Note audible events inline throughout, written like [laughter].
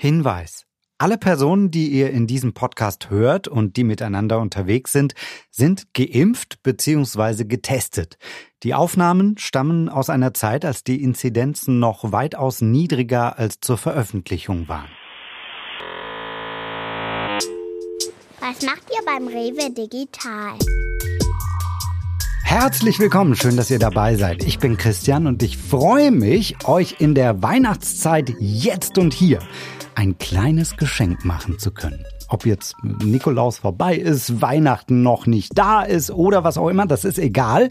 Hinweis. Alle Personen, die ihr in diesem Podcast hört und die miteinander unterwegs sind, sind geimpft bzw. getestet. Die Aufnahmen stammen aus einer Zeit, als die Inzidenzen noch weitaus niedriger als zur Veröffentlichung waren. Was macht ihr beim Rewe Digital? Herzlich willkommen, schön, dass ihr dabei seid. Ich bin Christian und ich freue mich, euch in der Weihnachtszeit jetzt und hier ein kleines Geschenk machen zu können. Ob jetzt Nikolaus vorbei ist, Weihnachten noch nicht da ist oder was auch immer, das ist egal.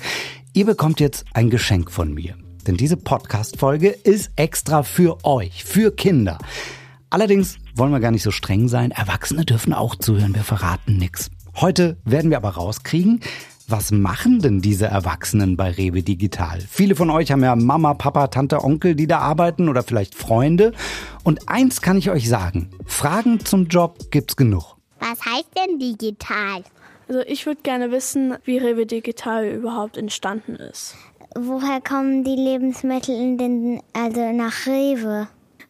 Ihr bekommt jetzt ein Geschenk von mir. Denn diese Podcast-Folge ist extra für euch, für Kinder. Allerdings wollen wir gar nicht so streng sein. Erwachsene dürfen auch zuhören, wir verraten nichts. Heute werden wir aber rauskriegen, was machen denn diese Erwachsenen bei Rewe Digital? Viele von euch haben ja Mama, Papa, Tante, Onkel, die da arbeiten oder vielleicht Freunde. Und eins kann ich euch sagen. Fragen zum Job gibt's genug. Was heißt denn digital? Also ich würde gerne wissen, wie Rewe Digital überhaupt entstanden ist. Woher kommen die Lebensmittel in den, also nach Rewe?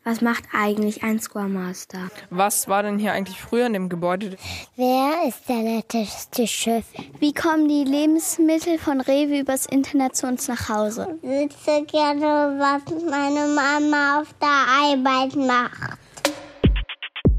Was macht eigentlich ein Square Master? Was war denn hier eigentlich früher in dem Gebäude? Wer ist der netteste Chef? Wie kommen die Lebensmittel von Rewe übers Internet zu uns nach Hause? Ich wüsste gerne, was meine Mama auf der Arbeit macht.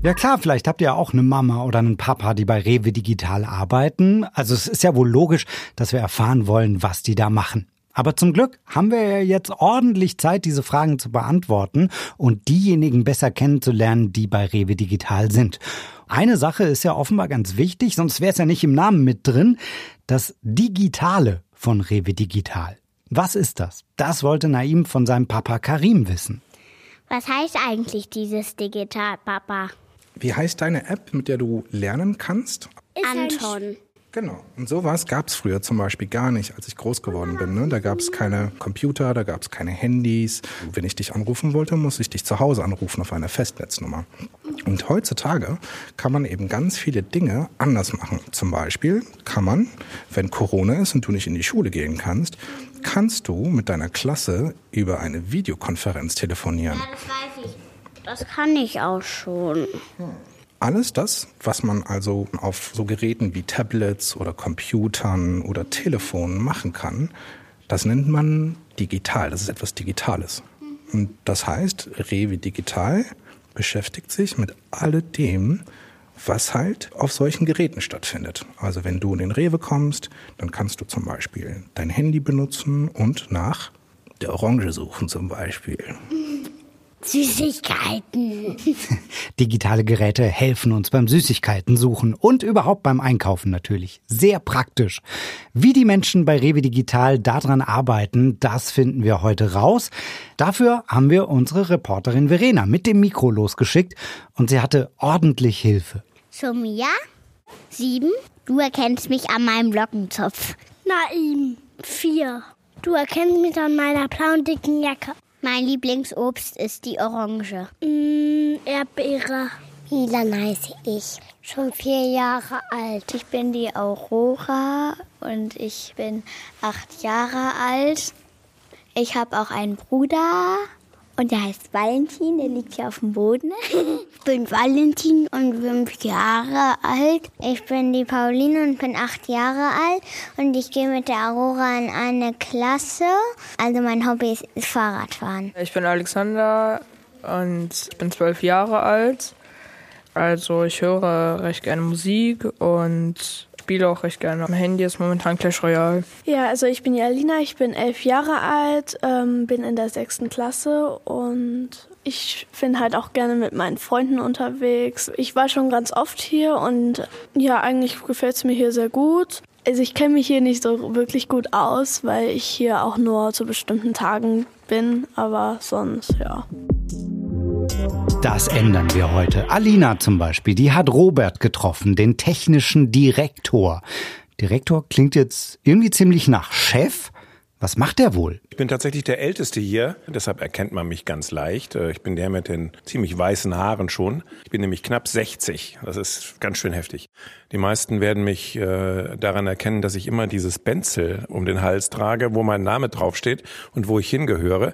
Ja klar, vielleicht habt ihr auch eine Mama oder einen Papa, die bei Rewe Digital arbeiten. Also es ist ja wohl logisch, dass wir erfahren wollen, was die da machen. Aber zum Glück haben wir ja jetzt ordentlich Zeit, diese Fragen zu beantworten und diejenigen besser kennenzulernen, die bei Rewe Digital sind. Eine Sache ist ja offenbar ganz wichtig, sonst wäre es ja nicht im Namen mit drin, das Digitale von Rewe Digital. Was ist das? Das wollte Naim von seinem Papa Karim wissen. Was heißt eigentlich dieses Digital, Papa? Wie heißt deine App, mit der du lernen kannst? Anton. Genau. Und sowas gab es früher zum Beispiel gar nicht, als ich groß geworden bin. Ne? Da gab es keine Computer, da gab es keine Handys. Wenn ich dich anrufen wollte, muss ich dich zu Hause anrufen auf einer Festnetznummer. Und heutzutage kann man eben ganz viele Dinge anders machen. Zum Beispiel kann man, wenn Corona ist und du nicht in die Schule gehen kannst, kannst du mit deiner Klasse über eine Videokonferenz telefonieren. Ja, das weiß ich. Das kann ich auch schon. Alles das, was man also auf so Geräten wie Tablets oder Computern oder Telefonen machen kann, das nennt man digital. Das ist etwas Digitales. Und das heißt, Rewe Digital beschäftigt sich mit alledem, was halt auf solchen Geräten stattfindet. Also wenn du in den Rewe kommst, dann kannst du zum Beispiel dein Handy benutzen und nach der Orange suchen zum Beispiel. Süßigkeiten. [laughs] Digitale Geräte helfen uns beim Süßigkeiten suchen und überhaupt beim Einkaufen natürlich. Sehr praktisch. Wie die Menschen bei Rewe Digital daran arbeiten, das finden wir heute raus. Dafür haben wir unsere Reporterin Verena mit dem Mikro losgeschickt und sie hatte ordentlich Hilfe. Sumia, sieben. Du erkennst mich an meinem Lockenzopf. Naim, vier. Du erkennst mich an meiner blauen dicken Jacke. Mein Lieblingsobst ist die Orange. Mm, Erdbeere. Milan heiße ich. Schon vier Jahre alt. Ich bin die Aurora und ich bin acht Jahre alt. Ich habe auch einen Bruder und der heißt Valentin, der liegt hier auf dem Boden. [laughs] Ich bin Valentin und fünf Jahre alt. Ich bin die Pauline und bin acht Jahre alt. Und ich gehe mit der Aurora in eine Klasse. Also mein Hobby ist, ist Fahrradfahren. Ich bin Alexander und bin zwölf Jahre alt. Also ich höre recht gerne Musik und spiele auch recht gerne am Handy. Ist momentan Clash Royale. Ja, also ich bin die Alina, ich bin elf Jahre alt, ähm, bin in der sechsten Klasse und ich bin halt auch gerne mit meinen Freunden unterwegs. Ich war schon ganz oft hier und ja, eigentlich gefällt es mir hier sehr gut. Also ich kenne mich hier nicht so wirklich gut aus, weil ich hier auch nur zu bestimmten Tagen bin, aber sonst ja. Das ändern wir heute. Alina zum Beispiel, die hat Robert getroffen, den technischen Direktor. Direktor klingt jetzt irgendwie ziemlich nach Chef. Was macht er wohl? Ich bin tatsächlich der Älteste hier, deshalb erkennt man mich ganz leicht. Äh, Ich bin der mit den ziemlich weißen Haaren schon. Ich bin nämlich knapp 60. Das ist ganz schön heftig. Die meisten werden mich äh, daran erkennen, dass ich immer dieses Benzel um den Hals trage, wo mein Name draufsteht und wo ich hingehöre.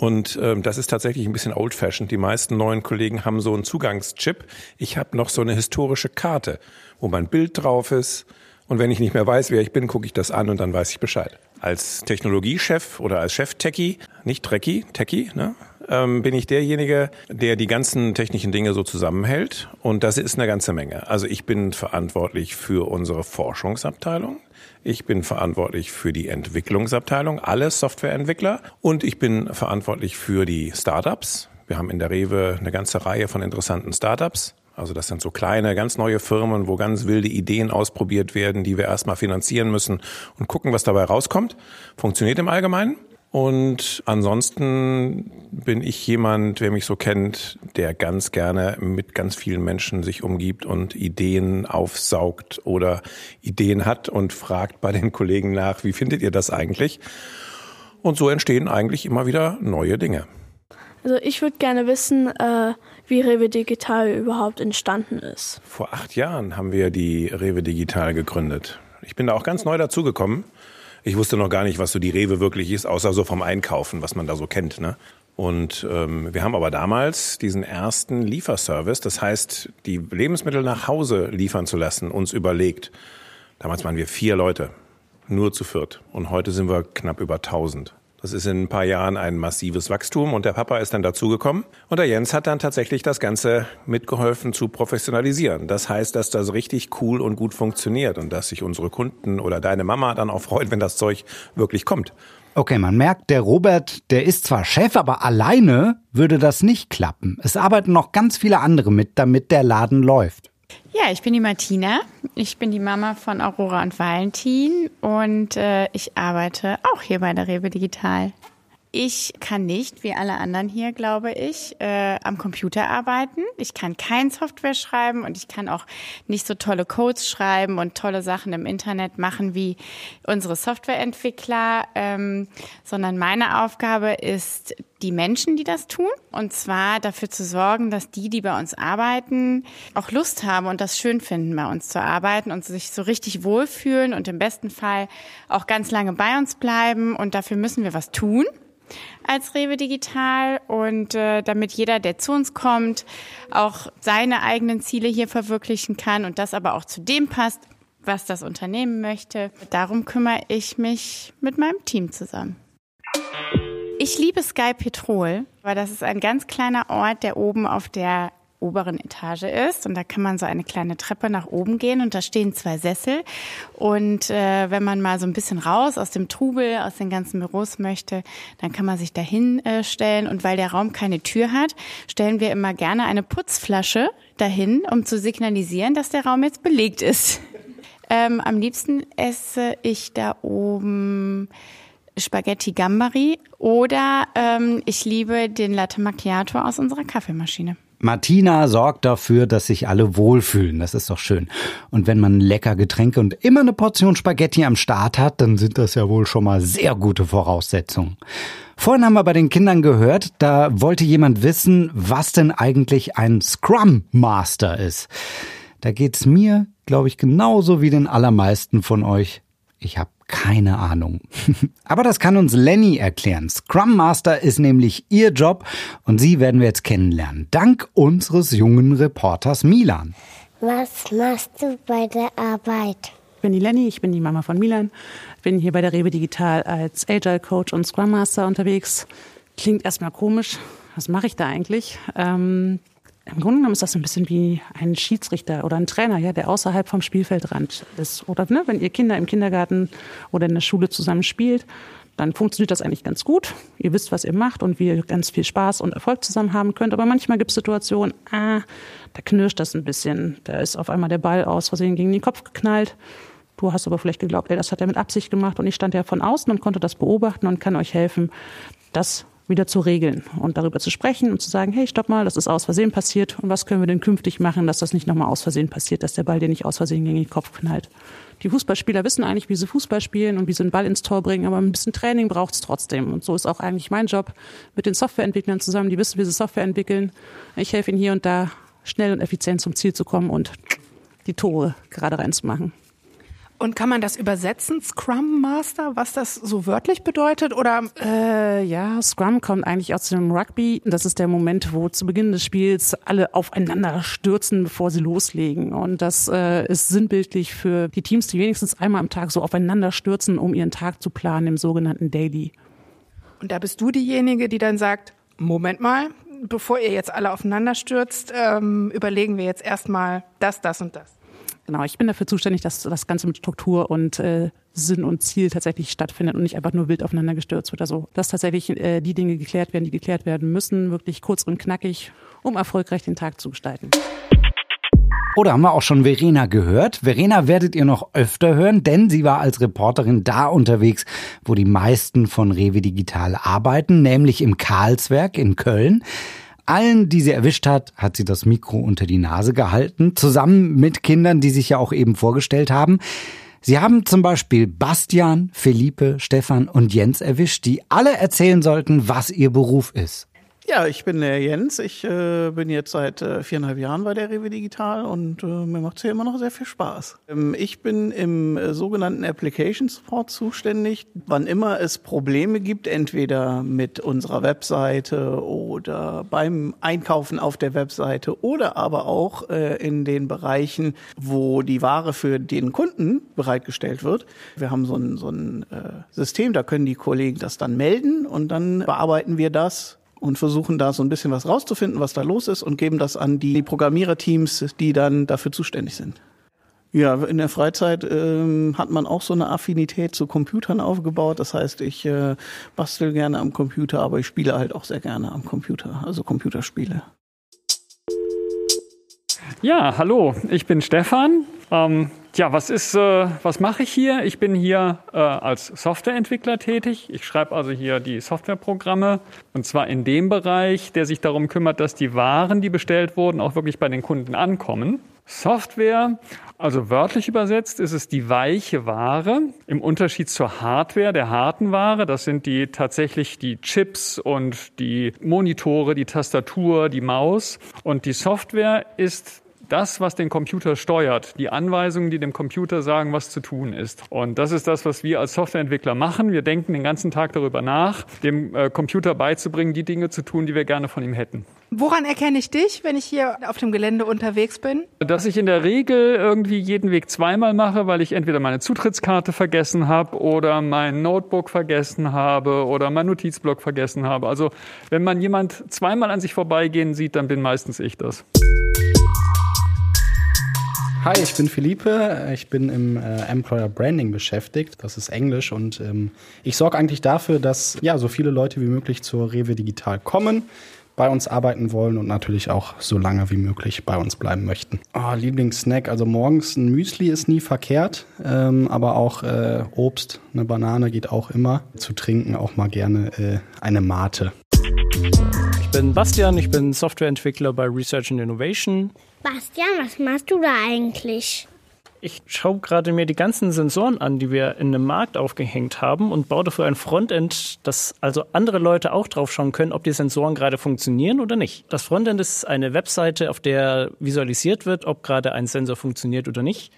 Und ähm, das ist tatsächlich ein bisschen old-fashioned. Die meisten neuen Kollegen haben so einen Zugangschip. Ich habe noch so eine historische Karte, wo mein Bild drauf ist. Und wenn ich nicht mehr weiß, wer ich bin, gucke ich das an und dann weiß ich Bescheid. Als Technologiechef oder als Chef-Techie, nicht Trekkie, Techie, ne? ähm, bin ich derjenige, der die ganzen technischen Dinge so zusammenhält. Und das ist eine ganze Menge. Also ich bin verantwortlich für unsere Forschungsabteilung. Ich bin verantwortlich für die Entwicklungsabteilung, alle Softwareentwickler. Und ich bin verantwortlich für die Startups. Wir haben in der Rewe eine ganze Reihe von interessanten Startups. Also das sind so kleine, ganz neue Firmen, wo ganz wilde Ideen ausprobiert werden, die wir erstmal finanzieren müssen und gucken, was dabei rauskommt. Funktioniert im Allgemeinen. Und ansonsten bin ich jemand, wer mich so kennt, der ganz gerne mit ganz vielen Menschen sich umgibt und Ideen aufsaugt oder Ideen hat und fragt bei den Kollegen nach, wie findet ihr das eigentlich? Und so entstehen eigentlich immer wieder neue Dinge. Also ich würde gerne wissen, äh, wie Rewe Digital überhaupt entstanden ist. Vor acht Jahren haben wir die Rewe Digital gegründet. Ich bin da auch ganz neu dazugekommen. Ich wusste noch gar nicht, was so die Rewe wirklich ist, außer so vom Einkaufen, was man da so kennt. Ne? Und ähm, wir haben aber damals diesen ersten Lieferservice, das heißt, die Lebensmittel nach Hause liefern zu lassen, uns überlegt. Damals waren wir vier Leute, nur zu viert. Und heute sind wir knapp über 1000. Das ist in ein paar Jahren ein massives Wachstum und der Papa ist dann dazugekommen. Und der Jens hat dann tatsächlich das Ganze mitgeholfen zu professionalisieren. Das heißt, dass das richtig cool und gut funktioniert und dass sich unsere Kunden oder deine Mama dann auch freut, wenn das Zeug wirklich kommt. Okay, man merkt, der Robert, der ist zwar Chef, aber alleine würde das nicht klappen. Es arbeiten noch ganz viele andere mit, damit der Laden läuft. Ja, ich bin die Martina. Ich bin die Mama von Aurora und Valentin und äh, ich arbeite auch hier bei der Rewe Digital. Ich kann nicht, wie alle anderen hier, glaube ich, äh, am Computer arbeiten. Ich kann kein Software schreiben und ich kann auch nicht so tolle Codes schreiben und tolle Sachen im Internet machen wie unsere Softwareentwickler, ähm, sondern meine Aufgabe ist, die Menschen, die das tun, und zwar dafür zu sorgen, dass die, die bei uns arbeiten, auch Lust haben und das schön finden, bei uns zu arbeiten und sich so richtig wohlfühlen und im besten Fall auch ganz lange bei uns bleiben. Und dafür müssen wir was tun als Rewe Digital und äh, damit jeder, der zu uns kommt, auch seine eigenen Ziele hier verwirklichen kann und das aber auch zu dem passt, was das Unternehmen möchte. Darum kümmere ich mich mit meinem Team zusammen. Ich liebe Sky Petrol, weil das ist ein ganz kleiner Ort, der oben auf der oberen Etage ist und da kann man so eine kleine Treppe nach oben gehen und da stehen zwei Sessel und äh, wenn man mal so ein bisschen raus aus dem Trubel, aus den ganzen Büros möchte, dann kann man sich dahin äh, stellen und weil der Raum keine Tür hat, stellen wir immer gerne eine Putzflasche dahin, um zu signalisieren, dass der Raum jetzt belegt ist. [laughs] Ähm, am liebsten esse ich da oben Spaghetti Gambari oder ähm, ich liebe den Latte Macchiato aus unserer Kaffeemaschine. Martina sorgt dafür, dass sich alle wohlfühlen. Das ist doch schön. Und wenn man lecker Getränke und immer eine Portion Spaghetti am Start hat, dann sind das ja wohl schon mal sehr gute Voraussetzungen. Vorhin haben wir bei den Kindern gehört, da wollte jemand wissen, was denn eigentlich ein Scrum Master ist. Da geht's mir, glaube ich, genauso wie den allermeisten von euch. Ich habe keine Ahnung. [laughs] Aber das kann uns Lenny erklären. Scrum Master ist nämlich ihr Job und sie werden wir jetzt kennenlernen. Dank unseres jungen Reporters Milan. Was machst du bei der Arbeit? Ich bin die Lenny, ich bin die Mama von Milan. Ich bin hier bei der Rewe Digital als Agile Coach und Scrum Master unterwegs. Klingt erstmal komisch. Was mache ich da eigentlich? Ähm, im Grunde genommen ist das ein bisschen wie ein Schiedsrichter oder ein Trainer, ja, der außerhalb vom Spielfeldrand ist. Oder ne, wenn ihr Kinder im Kindergarten oder in der Schule zusammen spielt, dann funktioniert das eigentlich ganz gut. Ihr wisst, was ihr macht und wie ihr ganz viel Spaß und Erfolg zusammen haben könnt. Aber manchmal gibt es Situationen, ah, da knirscht das ein bisschen. Da ist auf einmal der Ball aus Versehen gegen den Kopf geknallt. Du hast aber vielleicht geglaubt, ey, das hat er mit Absicht gemacht und ich stand ja von außen und konnte das beobachten und kann euch helfen, das wieder zu regeln und darüber zu sprechen und zu sagen, hey, stopp mal, das ist aus Versehen passiert und was können wir denn künftig machen, dass das nicht nochmal aus Versehen passiert, dass der Ball dir nicht aus Versehen gegen den Kopf knallt. Die Fußballspieler wissen eigentlich, wie sie Fußball spielen und wie sie einen Ball ins Tor bringen, aber ein bisschen Training braucht es trotzdem. Und so ist auch eigentlich mein Job mit den Softwareentwicklern zusammen, die wissen, wie sie Software entwickeln. Ich helfe ihnen hier und da schnell und effizient zum Ziel zu kommen und die Tore gerade reinzumachen. Und kann man das übersetzen, Scrum Master, was das so wörtlich bedeutet? Oder äh, ja, Scrum kommt eigentlich aus dem Rugby. Das ist der Moment, wo zu Beginn des Spiels alle aufeinander stürzen, bevor sie loslegen. Und das äh, ist sinnbildlich für die Teams, die wenigstens einmal am Tag so aufeinander stürzen, um ihren Tag zu planen im sogenannten Daily. Und da bist du diejenige, die dann sagt, Moment mal, bevor ihr jetzt alle aufeinander stürzt, ähm, überlegen wir jetzt erstmal das, das und das. Genau, ich bin dafür zuständig, dass das Ganze mit Struktur und äh, Sinn und Ziel tatsächlich stattfindet und nicht einfach nur wild aufeinander gestürzt wird. Also, dass tatsächlich äh, die Dinge geklärt werden, die geklärt werden müssen, wirklich kurz und knackig, um erfolgreich den Tag zu gestalten. Oder haben wir auch schon Verena gehört? Verena werdet ihr noch öfter hören, denn sie war als Reporterin da unterwegs, wo die meisten von Rewe Digital arbeiten, nämlich im Karlswerk in Köln. Allen, die sie erwischt hat, hat sie das Mikro unter die Nase gehalten, zusammen mit Kindern, die sich ja auch eben vorgestellt haben. Sie haben zum Beispiel Bastian, Felipe, Stefan und Jens erwischt, die alle erzählen sollten, was ihr Beruf ist. Ja, ich bin der Jens. Ich äh, bin jetzt seit äh, viereinhalb Jahren bei der Rewe Digital und äh, mir macht es hier immer noch sehr viel Spaß. Ähm, ich bin im äh, sogenannten Application Support zuständig. Wann immer es Probleme gibt, entweder mit unserer Webseite oder beim Einkaufen auf der Webseite oder aber auch äh, in den Bereichen, wo die Ware für den Kunden bereitgestellt wird. Wir haben so ein, so ein äh, System, da können die Kollegen das dann melden und dann bearbeiten wir das und versuchen da so ein bisschen was rauszufinden, was da los ist und geben das an die Programmiererteams, die dann dafür zuständig sind. Ja, in der Freizeit ähm, hat man auch so eine Affinität zu Computern aufgebaut. Das heißt, ich äh, bastel gerne am Computer, aber ich spiele halt auch sehr gerne am Computer, also Computerspiele. Ja, hallo, ich bin Stefan. Ähm, ja, was ist, äh, was mache ich hier? Ich bin hier äh, als Softwareentwickler tätig. Ich schreibe also hier die Softwareprogramme und zwar in dem Bereich, der sich darum kümmert, dass die Waren, die bestellt wurden, auch wirklich bei den Kunden ankommen. Software, also wörtlich übersetzt, ist es die weiche Ware im Unterschied zur Hardware, der harten Ware. Das sind die tatsächlich die Chips und die Monitore, die Tastatur, die Maus. Und die Software ist das, was den Computer steuert, die Anweisungen, die dem Computer sagen, was zu tun ist. Und das ist das, was wir als Softwareentwickler machen. Wir denken den ganzen Tag darüber nach, dem äh, Computer beizubringen, die Dinge zu tun, die wir gerne von ihm hätten. Woran erkenne ich dich, wenn ich hier auf dem Gelände unterwegs bin? Dass ich in der Regel irgendwie jeden Weg zweimal mache, weil ich entweder meine Zutrittskarte vergessen habe oder mein Notebook vergessen habe oder mein Notizblock vergessen habe. Also wenn man jemand zweimal an sich vorbeigehen sieht, dann bin meistens ich das. Hi, ich bin Philippe. Ich bin im äh, Employer Branding beschäftigt. Das ist Englisch und ähm, ich sorge eigentlich dafür, dass ja so viele Leute wie möglich zur Rewe Digital kommen, bei uns arbeiten wollen und natürlich auch so lange wie möglich bei uns bleiben möchten. Oh, Lieblingssnack, also morgens ein Müsli ist nie verkehrt, ähm, aber auch äh, Obst, eine Banane geht auch immer. Zu trinken auch mal gerne äh, eine Mate. Ich bin Bastian, ich bin Softwareentwickler bei Research and Innovation. Bastian, was machst du da eigentlich? Ich schaue gerade mir die ganzen Sensoren an, die wir in einem Markt aufgehängt haben und baue dafür ein Frontend, dass also andere Leute auch drauf schauen können, ob die Sensoren gerade funktionieren oder nicht. Das Frontend ist eine Webseite, auf der visualisiert wird, ob gerade ein Sensor funktioniert oder nicht.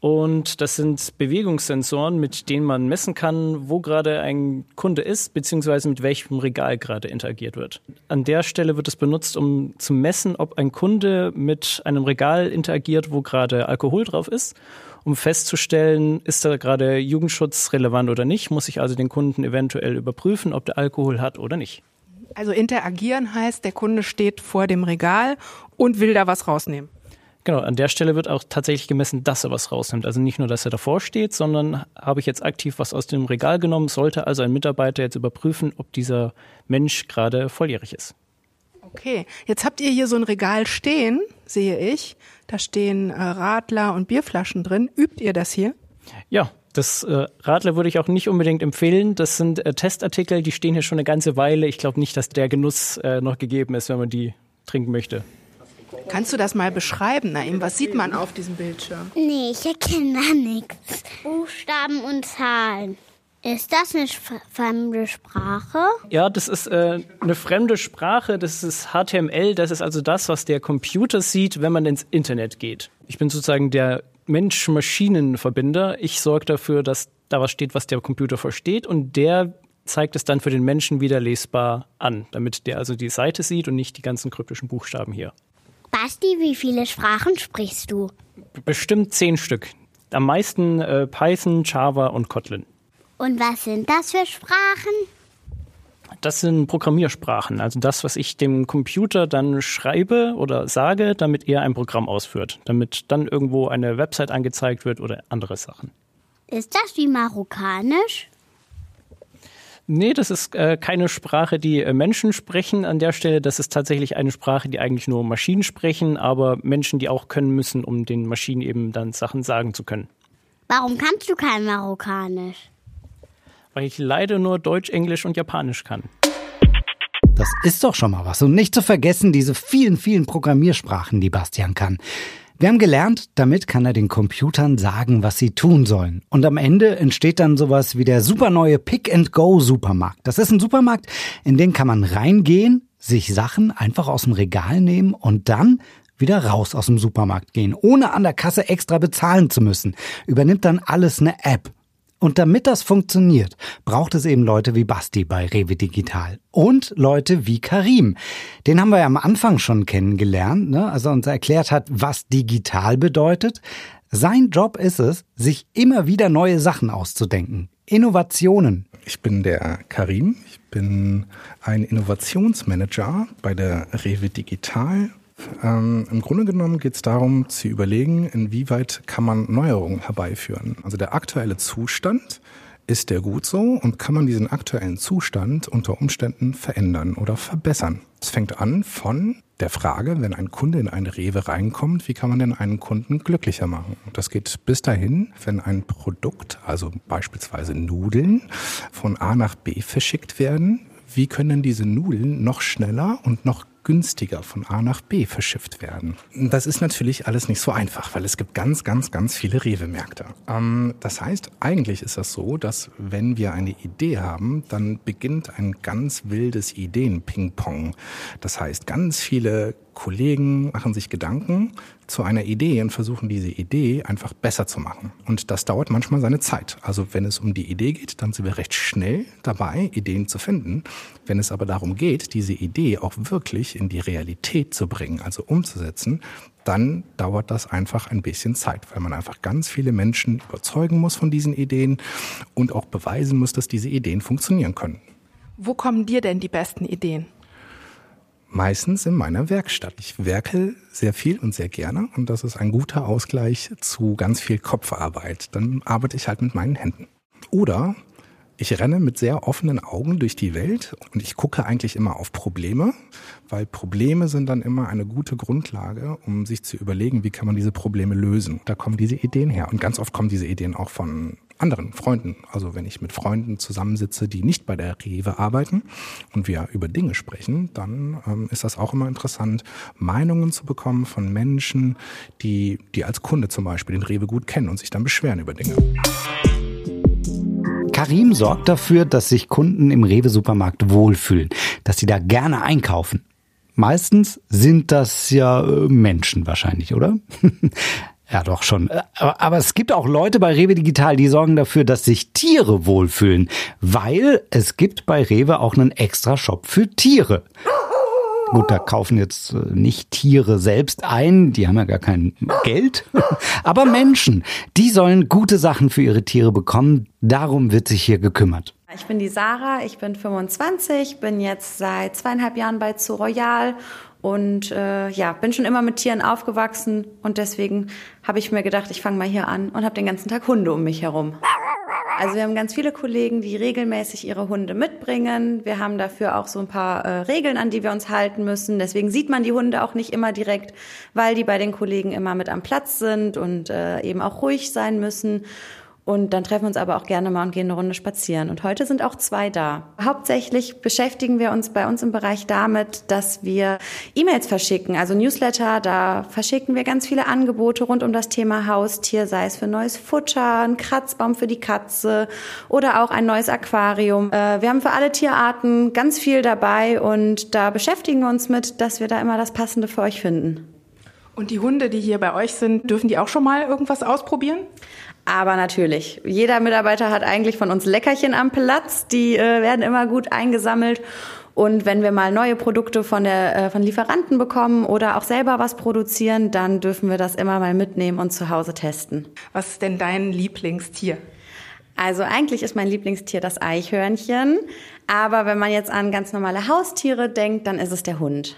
Und das sind Bewegungssensoren, mit denen man messen kann, wo gerade ein Kunde ist, beziehungsweise mit welchem Regal gerade interagiert wird. An der Stelle wird es benutzt, um zu messen, ob ein Kunde mit einem Regal interagiert, wo gerade Alkohol drauf ist. Um festzustellen, ist da gerade Jugendschutz relevant oder nicht, muss ich also den Kunden eventuell überprüfen, ob der Alkohol hat oder nicht. Also interagieren heißt, der Kunde steht vor dem Regal und will da was rausnehmen. Genau, an der Stelle wird auch tatsächlich gemessen, dass er was rausnimmt. Also nicht nur, dass er davor steht, sondern habe ich jetzt aktiv was aus dem Regal genommen, sollte also ein Mitarbeiter jetzt überprüfen, ob dieser Mensch gerade volljährig ist. Okay, jetzt habt ihr hier so ein Regal stehen, sehe ich. Da stehen äh, Radler und Bierflaschen drin. Übt ihr das hier? Ja, das äh, Radler würde ich auch nicht unbedingt empfehlen. Das sind äh, Testartikel, die stehen hier schon eine ganze Weile. Ich glaube nicht, dass der Genuss noch gegeben ist, wenn man die trinken möchte. Kannst du das mal beschreiben, Naim? Was sieht man auf diesem Bildschirm? Nee, ich erkenne da nichts. Buchstaben und Zahlen. Ist das eine fremde Sprache? Ja, das ist äh, eine fremde Sprache. Das ist HTML. Das ist also das, was der Computer sieht, wenn man ins Internet geht. Ich bin sozusagen der Mensch-Maschinen-Verbinder. Ich sorge dafür, dass da was steht, was der Computer versteht und der zeigt es dann für den Menschen wieder lesbar an, damit der also die Seite sieht und nicht die ganzen kryptischen Buchstaben hier. Basti, wie viele Sprachen sprichst du? Bestimmt zehn Stück. Am meisten äh, Python, Java und Kotlin. Und was sind das für Sprachen? Das sind Programmiersprachen, also das, was ich dem Computer dann schreibe oder sage, damit er ein Programm ausführt, damit dann irgendwo eine Website angezeigt wird oder andere Sachen. Ist das wie Marokkanisch? Nee, das ist äh, keine Sprache, die äh, Menschen sprechen an der Stelle. Das ist tatsächlich eine Sprache, die eigentlich nur Maschinen sprechen, aber Menschen, die auch können müssen, um den Maschinen eben dann Sachen sagen zu können. Warum kannst du kein Marokkanisch? Weil ich leider nur Deutsch, Englisch und Japanisch kann. Das ist doch schon mal was. Und nicht zu vergessen diese vielen, vielen Programmiersprachen, die Bastian kann. Wir haben gelernt, damit kann er den Computern sagen, was sie tun sollen. Und am Ende entsteht dann sowas wie der super neue Pick-and-Go-Supermarkt. Das ist ein Supermarkt, in den kann man reingehen, sich Sachen einfach aus dem Regal nehmen und dann wieder raus aus dem Supermarkt gehen, ohne an der Kasse extra bezahlen zu müssen. Übernimmt dann alles eine App. Und damit das funktioniert, braucht es eben Leute wie Basti bei Rewe Digital und Leute wie Karim. Den haben wir ja am Anfang schon kennengelernt, ne? als er uns erklärt hat, was digital bedeutet. Sein Job ist es, sich immer wieder neue Sachen auszudenken. Innovationen. Ich bin der Karim. Ich bin ein Innovationsmanager bei der Rewe Digital ähm, Im Grunde genommen geht es darum zu überlegen, inwieweit kann man Neuerungen herbeiführen. Also der aktuelle Zustand, ist der gut so und kann man diesen aktuellen Zustand unter Umständen verändern oder verbessern? Es fängt an von der Frage, wenn ein Kunde in eine Rewe reinkommt, wie kann man denn einen Kunden glücklicher machen? Das geht bis dahin, wenn ein Produkt, also beispielsweise Nudeln, von A nach B verschickt werden. Wie können diese Nudeln noch schneller und noch günstiger von A nach B verschifft werden. Das ist natürlich alles nicht so einfach, weil es gibt ganz, ganz, ganz viele Rewe-Märkte. Ähm, das heißt, eigentlich ist das so, dass wenn wir eine Idee haben, dann beginnt ein ganz wildes Ideen-Ping-Pong. Das heißt, ganz viele Kollegen machen sich Gedanken zu einer Idee und versuchen diese Idee einfach besser zu machen. Und das dauert manchmal seine Zeit. Also wenn es um die Idee geht, dann sind wir recht schnell dabei, Ideen zu finden. Wenn es aber darum geht, diese Idee auch wirklich in die Realität zu bringen, also umzusetzen, dann dauert das einfach ein bisschen Zeit, weil man einfach ganz viele Menschen überzeugen muss von diesen Ideen und auch beweisen muss, dass diese Ideen funktionieren können. Wo kommen dir denn die besten Ideen? Meistens in meiner Werkstatt. Ich werke sehr viel und sehr gerne und das ist ein guter Ausgleich zu ganz viel Kopfarbeit. Dann arbeite ich halt mit meinen Händen. Oder ich renne mit sehr offenen Augen durch die Welt und ich gucke eigentlich immer auf Probleme, weil Probleme sind dann immer eine gute Grundlage, um sich zu überlegen, wie kann man diese Probleme lösen. Da kommen diese Ideen her und ganz oft kommen diese Ideen auch von anderen Freunden. Also wenn ich mit Freunden zusammensitze, die nicht bei der Rewe arbeiten und wir über Dinge sprechen, dann ähm, ist das auch immer interessant, Meinungen zu bekommen von Menschen, die, die als Kunde zum Beispiel den Rewe gut kennen und sich dann beschweren über Dinge. Karim sorgt dafür, dass sich Kunden im Rewe-Supermarkt wohlfühlen, dass sie da gerne einkaufen. Meistens sind das ja äh, Menschen wahrscheinlich, oder? [laughs] ja, doch schon. Äh, aber, es gibt auch Leute bei Rewe Digital, die sorgen dafür, dass sich Tiere wohlfühlen, weil es gibt bei Rewe auch einen extra Shop für Tiere. Gut, da kaufen jetzt äh, nicht Tiere selbst ein, die haben ja gar kein Geld, [laughs] aber Menschen, die sollen gute Sachen für ihre Tiere bekommen, darum wird sich hier gekümmert. Ich bin die Sarah, ich bin 25, bin jetzt seit zweieinhalb Jahren bei Zoo Royal und äh, ja, bin schon immer mit Tieren aufgewachsen und deswegen habe ich mir gedacht, ich fange mal hier an und habe den ganzen Tag Hunde um mich herum. Also wir haben ganz viele Kollegen, die regelmäßig ihre Hunde mitbringen. Wir haben dafür auch so ein paar äh, Regeln, an die wir uns halten müssen. Deswegen sieht man die Hunde auch nicht immer direkt, weil die bei den Kollegen immer mit am Platz sind und äh, eben auch ruhig sein müssen. Und dann treffen wir uns aber auch gerne mal und gehen eine Runde spazieren. Und heute sind auch zwei da. Hauptsächlich beschäftigen wir uns bei uns im Bereich damit, dass wir E-Mails verschicken, also Newsletter. Da verschicken wir ganz viele Angebote rund um das Thema Haustier, sei es für neues Futter, ein Kratzbaum für die Katze oder auch ein neues Aquarium. Äh, wir haben für alle Tierarten ganz viel dabei und da beschäftigen wir uns mit, dass wir da immer das Passende für euch finden. Und die Hunde, die hier bei euch sind, dürfen die auch schon mal irgendwas ausprobieren? Aber natürlich, jeder Mitarbeiter hat eigentlich von uns Leckerchen am Platz. Die äh, werden immer gut eingesammelt. Und wenn wir mal neue Produkte von, der, äh, von Lieferanten bekommen oder auch selber was produzieren, dann dürfen wir das immer mal mitnehmen und zu Hause testen. Was ist denn dein Lieblingstier? Also eigentlich ist mein Lieblingstier das Eichhörnchen. Aber wenn man jetzt an ganz normale Haustiere denkt, dann ist es der Hund.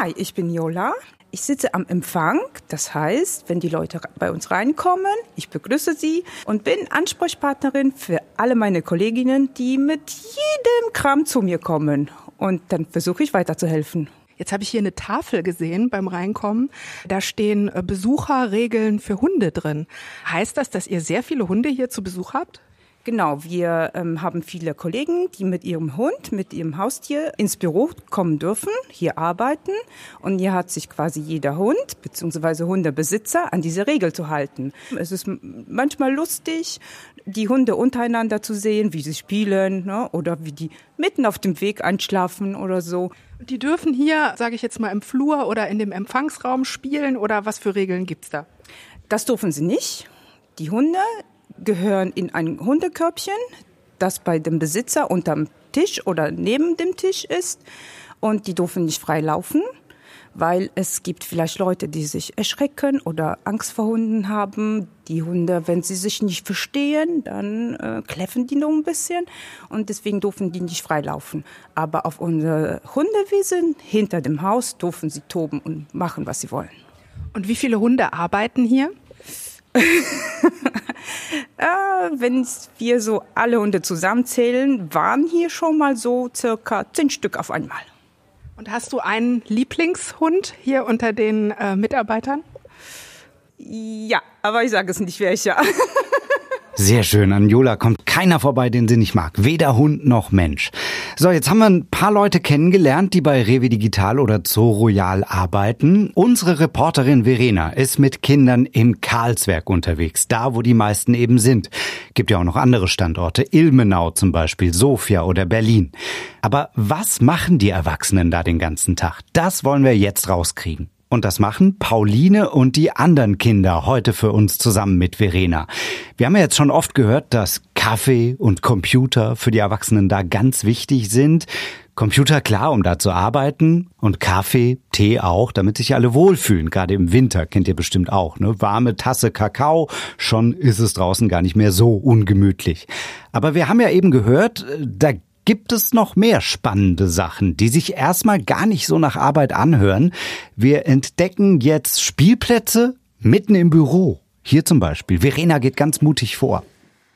Hi, ich bin Jola. Ich sitze am Empfang, das heißt, wenn die Leute bei uns reinkommen, ich begrüße sie und bin Ansprechpartnerin für alle meine Kolleginnen, die mit jedem Kram zu mir kommen. Und dann versuche ich weiterzuhelfen. Jetzt habe ich hier eine Tafel gesehen beim Reinkommen. Da stehen äh, Besucherregeln für Hunde drin. Heißt das, dass ihr sehr viele Hunde hier zu Besuch habt? Genau, wir ähm, haben viele Kollegen, die mit ihrem Hund, mit ihrem Haustier ins Büro kommen dürfen, hier arbeiten. Und hier hat sich quasi jeder Hund bzw. Hundebesitzer an diese Regel zu halten. Es ist manchmal lustig, die Hunde untereinander zu sehen, wie sie spielen ne? oder wie die mitten auf dem Weg einschlafen oder so. Die dürfen hier, sage ich jetzt mal, im Flur oder in dem Empfangsraum spielen oder was für Regeln gibt's da? Das dürfen sie nicht. Die Hunde gehören in ein Hundekörbchen, das bei dem Besitzer unterm Tisch oder neben dem Tisch ist. Und die dürfen nicht frei laufen, weil es gibt vielleicht Leute, die sich erschrecken oder Angst vor Hunden haben. Die Hunde, wenn sie sich nicht verstehen, dann äh, kläffen die noch ein bisschen und deswegen dürfen die nicht frei laufen. Aber auf unsere Hundewiesen hinter dem Haus dürfen sie toben und machen, was sie wollen. Und wie viele Hunde arbeiten hier? [laughs] äh, wenn wir so alle Hunde zusammenzählen, waren hier schon mal so circa zehn Stück auf einmal. Und hast du einen Lieblingshund hier unter den äh, Mitarbeitern? Ja, aber ich sage es nicht welcher. [laughs] Sehr schön. An Jola kommt keiner vorbei, den sie nicht mag. Weder Hund noch Mensch. So, jetzt haben wir ein paar Leute kennengelernt, die bei Rewe Digital oder Zoo Royal arbeiten. Unsere Reporterin Verena ist mit Kindern im Karlswerk unterwegs. Da, wo die meisten eben sind. Gibt ja auch noch andere Standorte. Ilmenau zum Beispiel, Sofia oder Berlin. Aber was machen die Erwachsenen da den ganzen Tag? Das wollen wir jetzt rauskriegen. Und das machen Pauline und die anderen Kinder heute für uns zusammen mit Verena. Wir haben ja jetzt schon oft gehört, dass Kaffee und Computer für die Erwachsenen da ganz wichtig sind. Computer klar, um da zu arbeiten und Kaffee, Tee auch, damit sich alle wohlfühlen. Gerade im Winter kennt ihr bestimmt auch, ne? Warme Tasse Kakao, schon ist es draußen gar nicht mehr so ungemütlich. Aber wir haben ja eben gehört, da gibt es noch mehr spannende Sachen, die sich erstmal gar nicht so nach Arbeit anhören. Wir entdecken jetzt Spielplätze mitten im Büro. Hier zum Beispiel. Verena geht ganz mutig vor.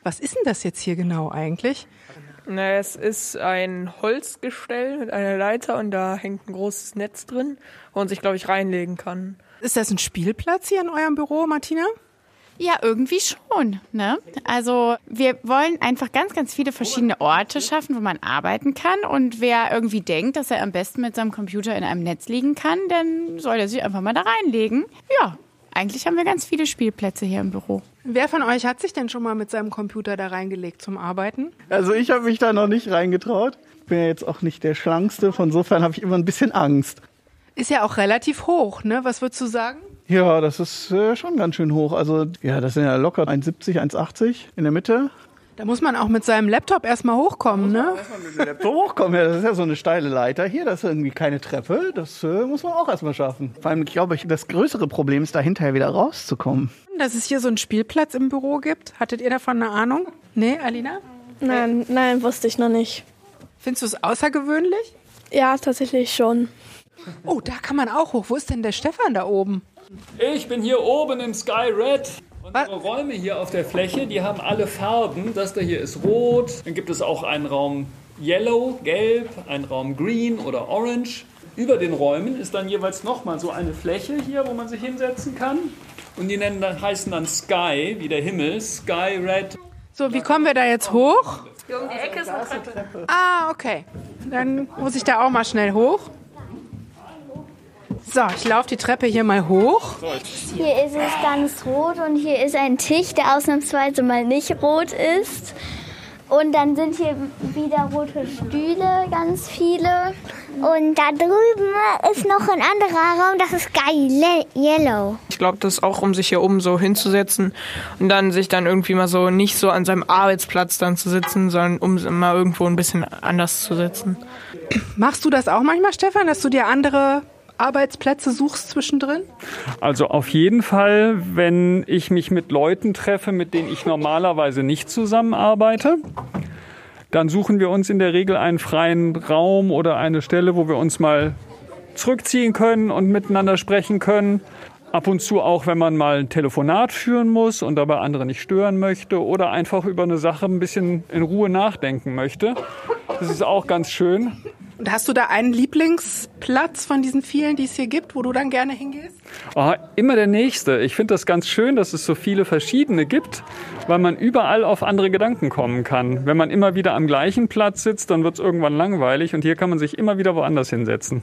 Was ist denn das jetzt hier genau eigentlich? Na, es ist ein Holzgestell mit einer Leiter und da hängt ein großes Netz drin, wo man sich, glaube ich, reinlegen kann. Ist das ein Spielplatz hier in eurem Büro, Martina? Ja, irgendwie schon. Ne? Also wir wollen einfach ganz, ganz viele verschiedene Orte schaffen, wo man arbeiten kann. Und wer irgendwie denkt, dass er am besten mit seinem Computer in einem Netz liegen kann, dann soll er sich einfach mal da reinlegen. Ja, eigentlich haben wir ganz viele Spielplätze hier im Büro. Wer von euch hat sich denn schon mal mit seinem Computer da reingelegt zum Arbeiten? Also ich habe mich da noch nicht reingetraut. Bin ja jetzt auch nicht der Schlankste, von insofern habe ich immer ein bisschen Angst. Ist ja auch relativ hoch, ne? Was würdest du sagen? Ja, das ist äh, schon ganz schön hoch. Also ja, das sind ja locker 1,70, 1,80 in der Mitte. Da muss man auch mit seinem Laptop erstmal hochkommen, ne? Erstmal mit dem Laptop hochkommen, ja, das ist ja so eine steile Leiter hier, das ist irgendwie keine Treppe, das äh, muss man auch erstmal schaffen. Vor allem, glaube ich, das größere Problem ist, da hinterher wieder rauszukommen. Dass es hier so einen Spielplatz im Büro gibt, hattet ihr davon eine Ahnung? Nee, Alina? Nein, nein, wusste ich noch nicht. Findest du es außergewöhnlich? Ja, tatsächlich schon. Oh, da kann man auch hoch. Wo ist denn der Stefan da oben? Ich bin hier oben im Sky Red. Unsere Räume hier auf der Fläche, die haben alle Farben. Das da hier ist rot. Dann gibt es auch einen Raum Yellow, gelb, einen Raum Green oder Orange. Über den Räumen ist dann jeweils nochmal so eine Fläche hier, wo man sich hinsetzen kann. Und die nennen dann, heißen dann Sky, wie der Himmel, Sky Red. So, wie kommen wir da jetzt hoch? Hier um die Ecke ist eine Treppe. Ah, okay. Dann muss ich da auch mal schnell hoch. So, ich laufe die Treppe hier mal hoch. Hier ist es ganz rot und hier ist ein Tisch, der ausnahmsweise mal nicht rot ist. Und dann sind hier wieder rote Stühle, ganz viele. Und da drüben ist noch ein anderer Raum, das ist geil, yellow. Ich glaube, das ist auch, um sich hier oben so hinzusetzen und dann sich dann irgendwie mal so nicht so an seinem Arbeitsplatz dann zu sitzen, sondern um mal irgendwo ein bisschen anders zu sitzen. Machst du das auch manchmal, Stefan, dass du dir andere Arbeitsplätze suchst zwischendrin? Also auf jeden Fall, wenn ich mich mit Leuten treffe, mit denen ich normalerweise nicht zusammenarbeite. Dann suchen wir uns in der Regel einen freien Raum oder eine Stelle, wo wir uns mal zurückziehen können und miteinander sprechen können. Ab und zu auch, wenn man mal ein Telefonat führen muss und dabei andere nicht stören möchte oder einfach über eine Sache ein bisschen in Ruhe nachdenken möchte. Das ist auch ganz schön. Und hast du da einen Lieblingsplatz von diesen vielen, die es hier gibt, wo du dann gerne hingehst? Oh, immer der nächste. Ich finde das ganz schön, dass es so viele verschiedene gibt, weil man überall auf andere Gedanken kommen kann. Wenn man immer wieder am gleichen Platz sitzt, dann wird es irgendwann langweilig und hier kann man sich immer wieder woanders hinsetzen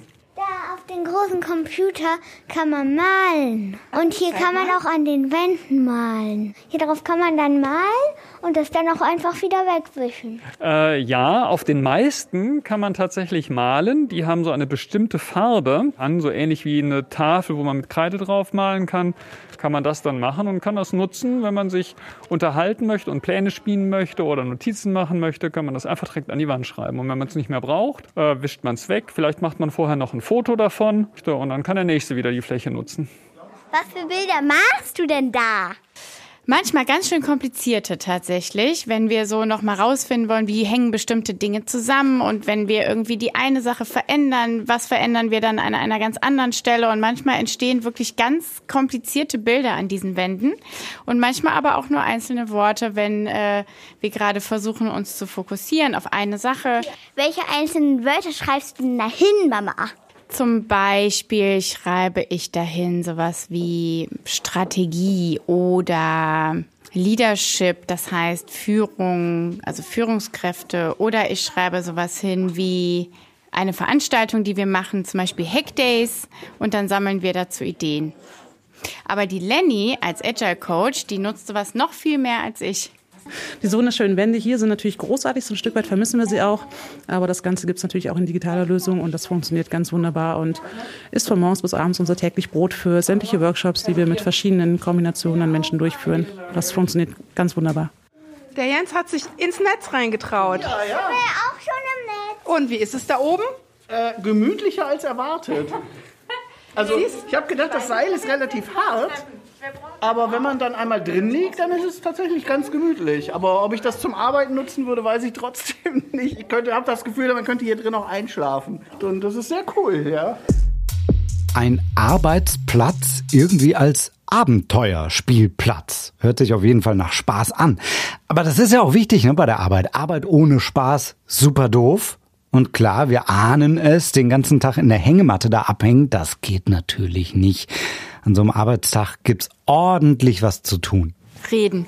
großen Computer kann man malen. Und hier kann man auch an den Wänden malen. Hier drauf kann man dann malen und das dann auch einfach wieder wegwischen. Äh, ja, auf den meisten kann man tatsächlich malen. Die haben so eine bestimmte Farbe an, so ähnlich wie eine Tafel, wo man mit Kreide drauf malen kann kann man das dann machen und kann das nutzen, wenn man sich unterhalten möchte und Pläne spielen möchte oder Notizen machen möchte, kann man das einfach direkt an die Wand schreiben. Und wenn man es nicht mehr braucht, äh, wischt man es weg. Vielleicht macht man vorher noch ein Foto davon und dann kann der nächste wieder die Fläche nutzen. Was für Bilder machst du denn da? Manchmal ganz schön komplizierte tatsächlich, wenn wir so noch mal rausfinden wollen, wie hängen bestimmte Dinge zusammen und wenn wir irgendwie die eine Sache verändern, was verändern wir dann an einer ganz anderen Stelle und manchmal entstehen wirklich ganz komplizierte Bilder an diesen Wänden und manchmal aber auch nur einzelne Worte, wenn äh, wir gerade versuchen uns zu fokussieren auf eine Sache. Welche einzelnen Wörter schreibst du denn dahin, Mama? Zum Beispiel schreibe ich dahin sowas wie Strategie oder Leadership, das heißt Führung, also Führungskräfte. Oder ich schreibe sowas hin wie eine Veranstaltung, die wir machen, zum Beispiel Hackdays, und dann sammeln wir dazu Ideen. Aber die Lenny als Agile Coach, die nutzt sowas noch viel mehr als ich. Die wunderschönen Wände hier sind natürlich großartig, so ein Stück weit vermissen wir sie auch. Aber das Ganze gibt es natürlich auch in digitaler Lösung und das funktioniert ganz wunderbar und ist von morgens bis abends unser täglich Brot für sämtliche Workshops, die wir mit verschiedenen Kombinationen an Menschen durchführen. Das funktioniert ganz wunderbar. Der Jens hat sich ins Netz reingetraut. Ja, ja. Ich bin auch schon im Netz. Und wie ist es da oben? Äh, gemütlicher als erwartet. [laughs] Also ich habe gedacht, das Seil ist relativ hart. Aber wenn man dann einmal drin liegt, dann ist es tatsächlich ganz gemütlich. Aber ob ich das zum Arbeiten nutzen würde, weiß ich trotzdem [laughs] nicht. Ich habe das Gefühl, man könnte hier drin auch einschlafen. Und das ist sehr cool, ja. Ein Arbeitsplatz irgendwie als Abenteuerspielplatz. Hört sich auf jeden Fall nach Spaß an. Aber das ist ja auch wichtig ne, bei der Arbeit. Arbeit ohne Spaß, super doof. Und klar, wir ahnen es, den ganzen Tag in der Hängematte da abhängen, das geht natürlich nicht. An so einem Arbeitstag gibt's ordentlich was zu tun. Reden.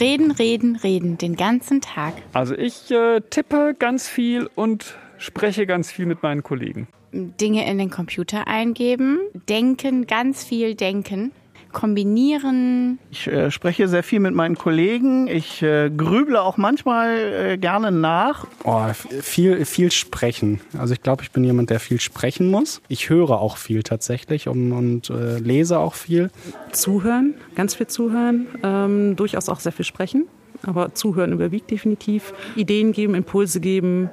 Reden, reden, reden, den ganzen Tag. Also ich äh, tippe ganz viel und spreche ganz viel mit meinen Kollegen. Dinge in den Computer eingeben, denken, ganz viel denken kombinieren? Ich äh, spreche sehr viel mit meinen Kollegen. Ich äh, grüble auch manchmal äh, gerne nach. Oh, viel, viel sprechen. Also ich glaube, ich bin jemand, der viel sprechen muss. Ich höre auch viel tatsächlich und, und äh, lese auch viel. Zuhören, ganz viel zuhören, ähm, durchaus auch sehr viel sprechen. Aber zuhören überwiegt definitiv. Ideen geben, Impulse geben,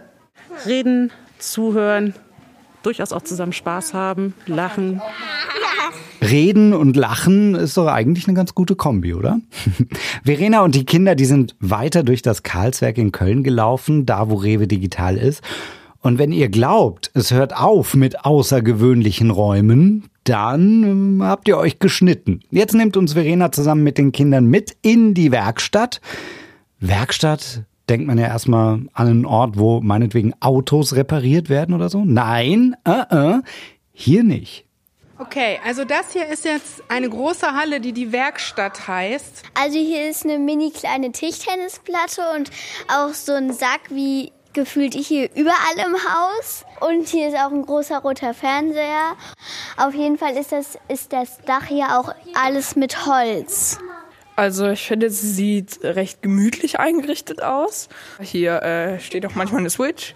reden, zuhören, durchaus auch zusammen Spaß haben, lachen. Reden und Lachen ist doch eigentlich eine ganz gute Kombi, oder? [laughs] Verena und die Kinder, die sind weiter durch das Karlswerk in Köln gelaufen, da wo Rewe Digital ist. Und wenn ihr glaubt, es hört auf mit außergewöhnlichen Räumen, dann ähm, habt ihr euch geschnitten. Jetzt nimmt uns Verena zusammen mit den Kindern mit in die Werkstatt. Werkstatt denkt man ja erstmal an einen Ort, wo meinetwegen Autos repariert werden oder so. Nein, uh -uh, hier nicht. Okay, also das hier ist jetzt eine große Halle, die die Werkstatt heißt. Also hier ist eine mini kleine Tischtennisplatte und auch so ein Sack wie gefühlt hier überall im Haus. Und hier ist auch ein großer roter Fernseher. Auf jeden Fall ist das, ist das Dach hier auch alles mit Holz. Also ich finde, sie sieht recht gemütlich eingerichtet aus. Hier äh, steht auch manchmal eine Switch.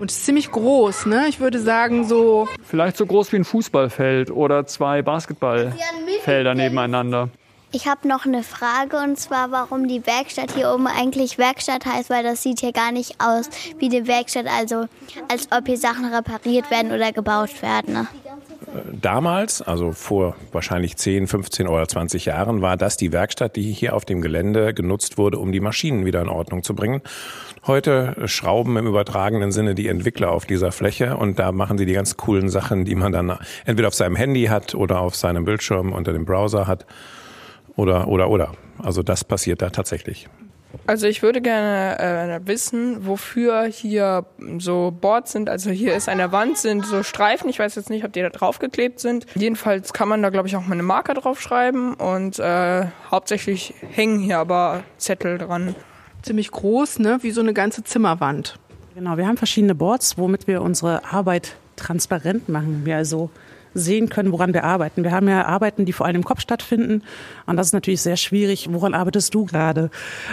Und ist ziemlich groß, ne? Ich würde sagen so. Vielleicht so groß wie ein Fußballfeld oder zwei Basketballfelder nebeneinander. Ich habe noch eine Frage und zwar, warum die Werkstatt hier oben eigentlich Werkstatt heißt, weil das sieht hier gar nicht aus wie eine Werkstatt, also als ob hier Sachen repariert werden oder gebaut werden. Ne? Damals, also vor wahrscheinlich 10, 15 oder 20 Jahren, war das die Werkstatt, die hier auf dem Gelände genutzt wurde, um die Maschinen wieder in Ordnung zu bringen. Heute schrauben im übertragenen Sinne die Entwickler auf dieser Fläche und da machen sie die ganz coolen Sachen, die man dann entweder auf seinem Handy hat oder auf seinem Bildschirm unter dem Browser hat. Oder, oder, oder. Also das passiert da tatsächlich. Also ich würde gerne äh, wissen, wofür hier so Boards sind. Also hier ist an der Wand sind so Streifen. Ich weiß jetzt nicht, ob die da draufgeklebt sind. Jedenfalls kann man da, glaube ich, auch mal eine Marker draufschreiben. Und äh, hauptsächlich hängen hier aber Zettel dran. Ziemlich groß, ne? Wie so eine ganze Zimmerwand. Genau, wir haben verschiedene Boards, womit wir unsere Arbeit transparent machen. Wir also sehen können, woran wir arbeiten. Wir haben ja Arbeiten, die vor allem im Kopf stattfinden. Und das ist natürlich sehr schwierig. Woran arbeitest du gerade?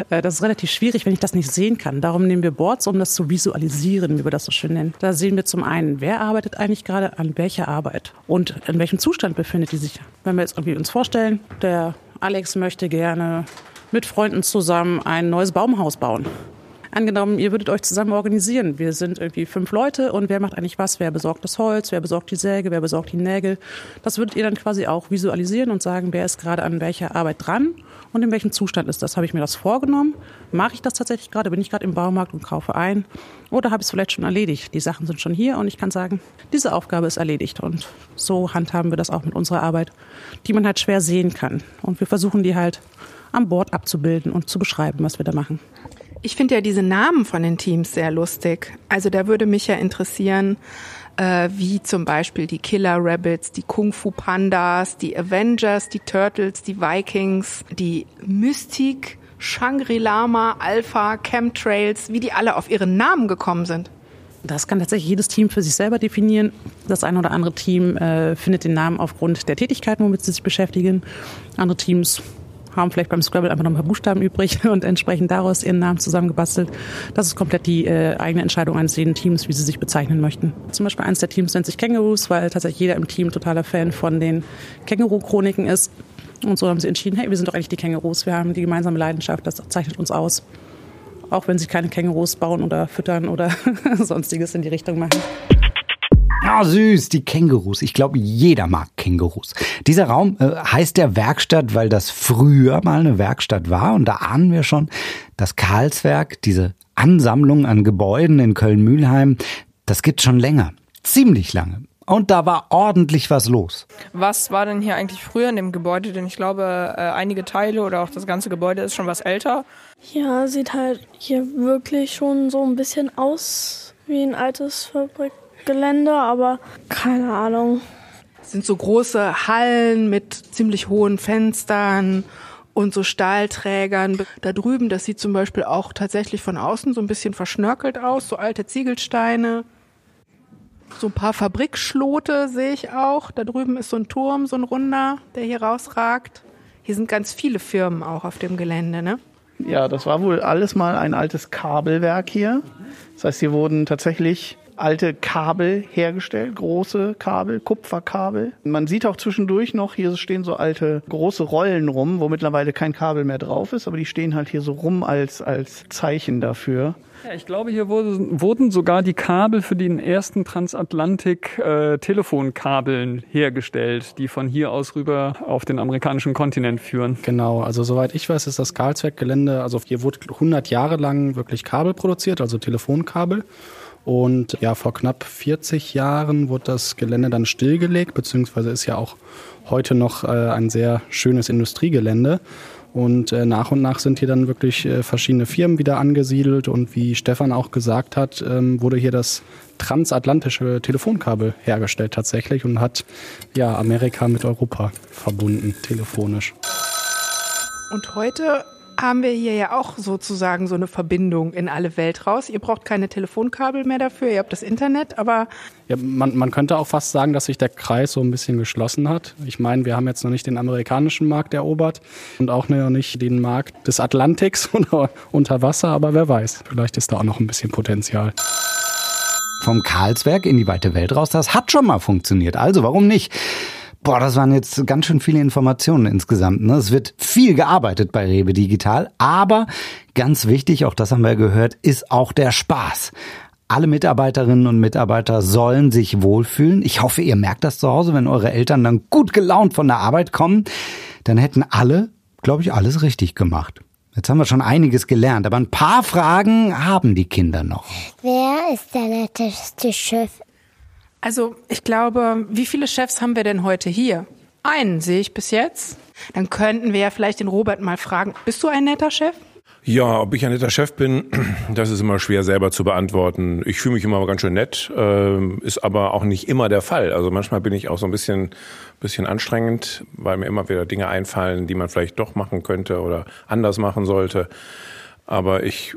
Äh, das ist relativ schwierig, wenn ich das nicht sehen kann. Darum nehmen wir Boards, um das zu visualisieren, wie wir das so schön nennen. Da sehen wir zum einen, wer arbeitet eigentlich gerade an welcher Arbeit und in welchem Zustand befindet die sich. Wenn wir jetzt irgendwie uns vorstellen, der Alex möchte gerne mit Freunden zusammen ein neues Baumhaus bauen. Angenommen, ihr würdet euch zusammen organisieren. Wir sind irgendwie fünf Leute und wer macht eigentlich was? Wer besorgt das Holz? Wer besorgt die Säge? Wer besorgt die Nägel? Das würdet ihr dann quasi auch visualisieren und sagen, wer ist gerade an welcher Arbeit dran und in welchem Zustand ist das? Habe ich mir das vorgenommen? Mache ich das tatsächlich gerade? Bin ich gerade im Baumarkt und kaufe ein? Oder habe ich es vielleicht schon erledigt? Die Sachen sind schon hier und ich kann sagen, diese Aufgabe ist erledigt. Und so handhaben wir das auch mit unserer Arbeit, die man halt schwer sehen kann. Und wir versuchen die halt am Bord abzubilden und zu beschreiben, was wir da machen. Ich finde ja diese Namen von den Teams sehr lustig. Also da würde mich ja interessieren, äh, wie zum Beispiel die Killer Rabbits, die Kung Fu Pandas, die Avengers, die Turtles, die Vikings, die Mystik, Shangri-Lama, Alpha, Chemtrails, wie die alle auf ihren Namen gekommen sind. Das kann tatsächlich jedes Team für sich selber definieren. Das eine oder andere Team äh, findet den Namen aufgrund der Tätigkeiten, womit sie sich beschäftigen. Andere Teams haben vielleicht beim Scrabble einfach noch ein paar Buchstaben übrig [laughs] und entsprechend daraus ihren Namen zusammengebastelt. Das ist komplett die äh, eigene Entscheidung eines jeden Teams, wie sie sich bezeichnen möchten. Zum Beispiel eines der Teams nennt sich Kängurus, weil tatsächlich jeder im Team totaler Fan von den Känguru-Chroniken ist. Und so haben sie entschieden, hey, wir sind doch eigentlich die Kängurus, wir haben die gemeinsame Leidenschaft, das zeichnet uns aus. Auch wenn sie keine Kängurus bauen oder füttern oder [laughs] sonstiges in die Richtung machen. Ah, süß, die Kängurus. Ich glaube, jeder mag Kängurus. Dieser Raum äh, heißt der Werkstatt, weil das früher mal eine Werkstatt war. Und da ahnen wir schon, das Karlswerk, diese Ansammlung an Gebäuden in Köln-Mühlheim, das gibt schon länger. Ziemlich lange. Und da war ordentlich was los. Was war denn hier eigentlich früher in dem Gebäude? Denn ich glaube, äh, einige Teile oder auch das ganze Gebäude ist schon was älter. Ja, sieht halt hier wirklich schon so ein bisschen aus wie ein altes Fabrik Gelände, aber keine Ahnung. Es sind so große Hallen mit ziemlich hohen Fenstern und so Stahlträgern. Da drüben, das sieht zum Beispiel auch tatsächlich von außen so ein bisschen verschnörkelt aus, so alte Ziegelsteine. So ein paar Fabrikschlote sehe ich auch. Da drüben ist so ein Turm, so ein runder, der hier rausragt. Hier sind ganz viele Firmen auch auf dem Gelände, ne? Ja, das war wohl alles mal ein altes Kabelwerk hier. Das heißt, hier wurden tatsächlich alte Kabel hergestellt, große Kabel, Kupferkabel. Man sieht auch zwischendurch noch, hier stehen so alte große Rollen rum, wo mittlerweile kein Kabel mehr drauf ist, aber die stehen halt hier so rum als, als Zeichen dafür. Ja, ich glaube, hier wurde, wurden sogar die Kabel für den ersten Transatlantik-Telefonkabeln äh, hergestellt, die von hier aus rüber auf den amerikanischen Kontinent führen. Genau, also soweit ich weiß, ist das Karlsberg-Gelände, also hier wurde 100 Jahre lang wirklich Kabel produziert, also Telefonkabel. Und ja, vor knapp 40 Jahren wurde das Gelände dann stillgelegt, beziehungsweise ist ja auch heute noch äh, ein sehr schönes Industriegelände. Und äh, nach und nach sind hier dann wirklich äh, verschiedene Firmen wieder angesiedelt. Und wie Stefan auch gesagt hat, ähm, wurde hier das transatlantische Telefonkabel hergestellt tatsächlich und hat ja Amerika mit Europa verbunden, telefonisch. Und heute haben wir hier ja auch sozusagen so eine Verbindung in alle Welt raus. Ihr braucht keine Telefonkabel mehr dafür, ihr habt das Internet, aber. Ja, man, man könnte auch fast sagen, dass sich der Kreis so ein bisschen geschlossen hat. Ich meine, wir haben jetzt noch nicht den amerikanischen Markt erobert und auch noch nicht den Markt des Atlantiks [laughs] oder unter Wasser, aber wer weiß, vielleicht ist da auch noch ein bisschen Potenzial. Vom Karlsberg in die weite Welt raus, das hat schon mal funktioniert. Also warum nicht? Boah, das waren jetzt ganz schön viele Informationen insgesamt. Ne? Es wird viel gearbeitet bei Rewe Digital, aber ganz wichtig, auch das haben wir gehört, ist auch der Spaß. Alle Mitarbeiterinnen und Mitarbeiter sollen sich wohlfühlen. Ich hoffe, ihr merkt das zu Hause, wenn eure Eltern dann gut gelaunt von der Arbeit kommen. Dann hätten alle, glaube ich, alles richtig gemacht. Jetzt haben wir schon einiges gelernt, aber ein paar Fragen haben die Kinder noch. Wer ist der netteste Chef also ich glaube, wie viele Chefs haben wir denn heute hier? Einen sehe ich bis jetzt. Dann könnten wir ja vielleicht den Robert mal fragen, bist du ein netter Chef? Ja, ob ich ein netter Chef bin, [clears throat] das ist immer schwer selber zu beantworten. Ich fühle mich immer ganz schön nett, äh, ist aber auch nicht immer der Fall. Also manchmal bin ich auch so ein bisschen, bisschen anstrengend, weil mir immer wieder Dinge einfallen, die man vielleicht doch machen könnte oder anders machen sollte. Aber ich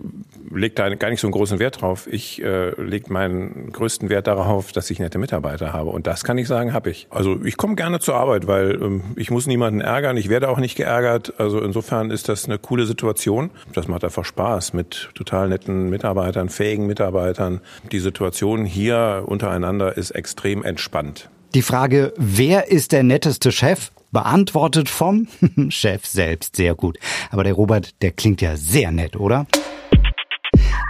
lege da gar nicht so einen großen Wert drauf. Ich äh, lege meinen größten Wert darauf, dass ich nette Mitarbeiter habe. Und das kann ich sagen, habe ich. Also ich komme gerne zur Arbeit, weil ähm, ich muss niemanden ärgern. Ich werde auch nicht geärgert. Also insofern ist das eine coole Situation. Das macht einfach Spaß mit total netten Mitarbeitern, fähigen Mitarbeitern. Die Situation hier untereinander ist extrem entspannt. Die Frage, wer ist der netteste Chef? Beantwortet vom [laughs] Chef selbst. Sehr gut. Aber der Robert, der klingt ja sehr nett, oder?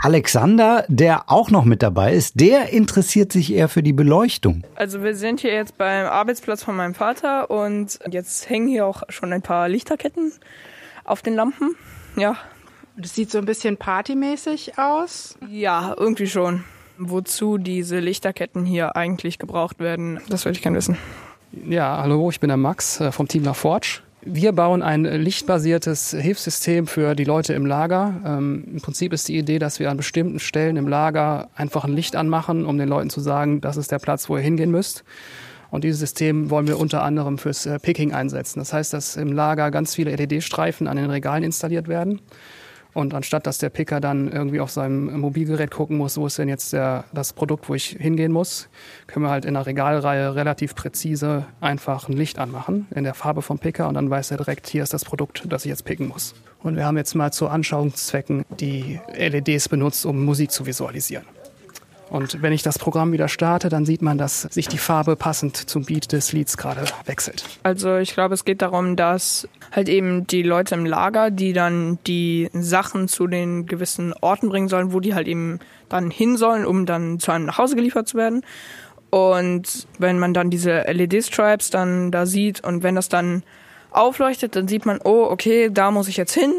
Alexander, der auch noch mit dabei ist, der interessiert sich eher für die Beleuchtung. Also wir sind hier jetzt beim Arbeitsplatz von meinem Vater und jetzt hängen hier auch schon ein paar Lichterketten auf den Lampen. Ja. Das sieht so ein bisschen partymäßig aus. Ja, irgendwie schon. Wozu diese Lichterketten hier eigentlich gebraucht werden, das würde ich gerne wissen. Ja, hallo, ich bin der Max äh, vom Team LaForge. Wir bauen ein lichtbasiertes Hilfssystem für die Leute im Lager. Ähm, Im Prinzip ist die Idee, dass wir an bestimmten Stellen im Lager einfach ein Licht anmachen, um den Leuten zu sagen, das ist der Platz, wo ihr hingehen müsst. Und dieses System wollen wir unter anderem fürs äh, Picking einsetzen. Das heißt, dass im Lager ganz viele LED-Streifen an den Regalen installiert werden. Und anstatt dass der Picker dann irgendwie auf seinem Mobilgerät gucken muss, wo ist denn jetzt der, das Produkt, wo ich hingehen muss, können wir halt in der Regalreihe relativ präzise einfach ein Licht anmachen in der Farbe vom Picker und dann weiß er direkt, hier ist das Produkt, das ich jetzt picken muss. Und wir haben jetzt mal zu Anschauungszwecken die LEDs benutzt, um Musik zu visualisieren. Und wenn ich das Programm wieder starte, dann sieht man, dass sich die Farbe passend zum Beat des Lieds gerade wechselt. Also ich glaube, es geht darum, dass halt eben die Leute im Lager, die dann die Sachen zu den gewissen Orten bringen sollen, wo die halt eben dann hin sollen, um dann zu einem nach Hause geliefert zu werden. Und wenn man dann diese LED-Stripes dann da sieht und wenn das dann aufleuchtet, dann sieht man, oh, okay, da muss ich jetzt hin.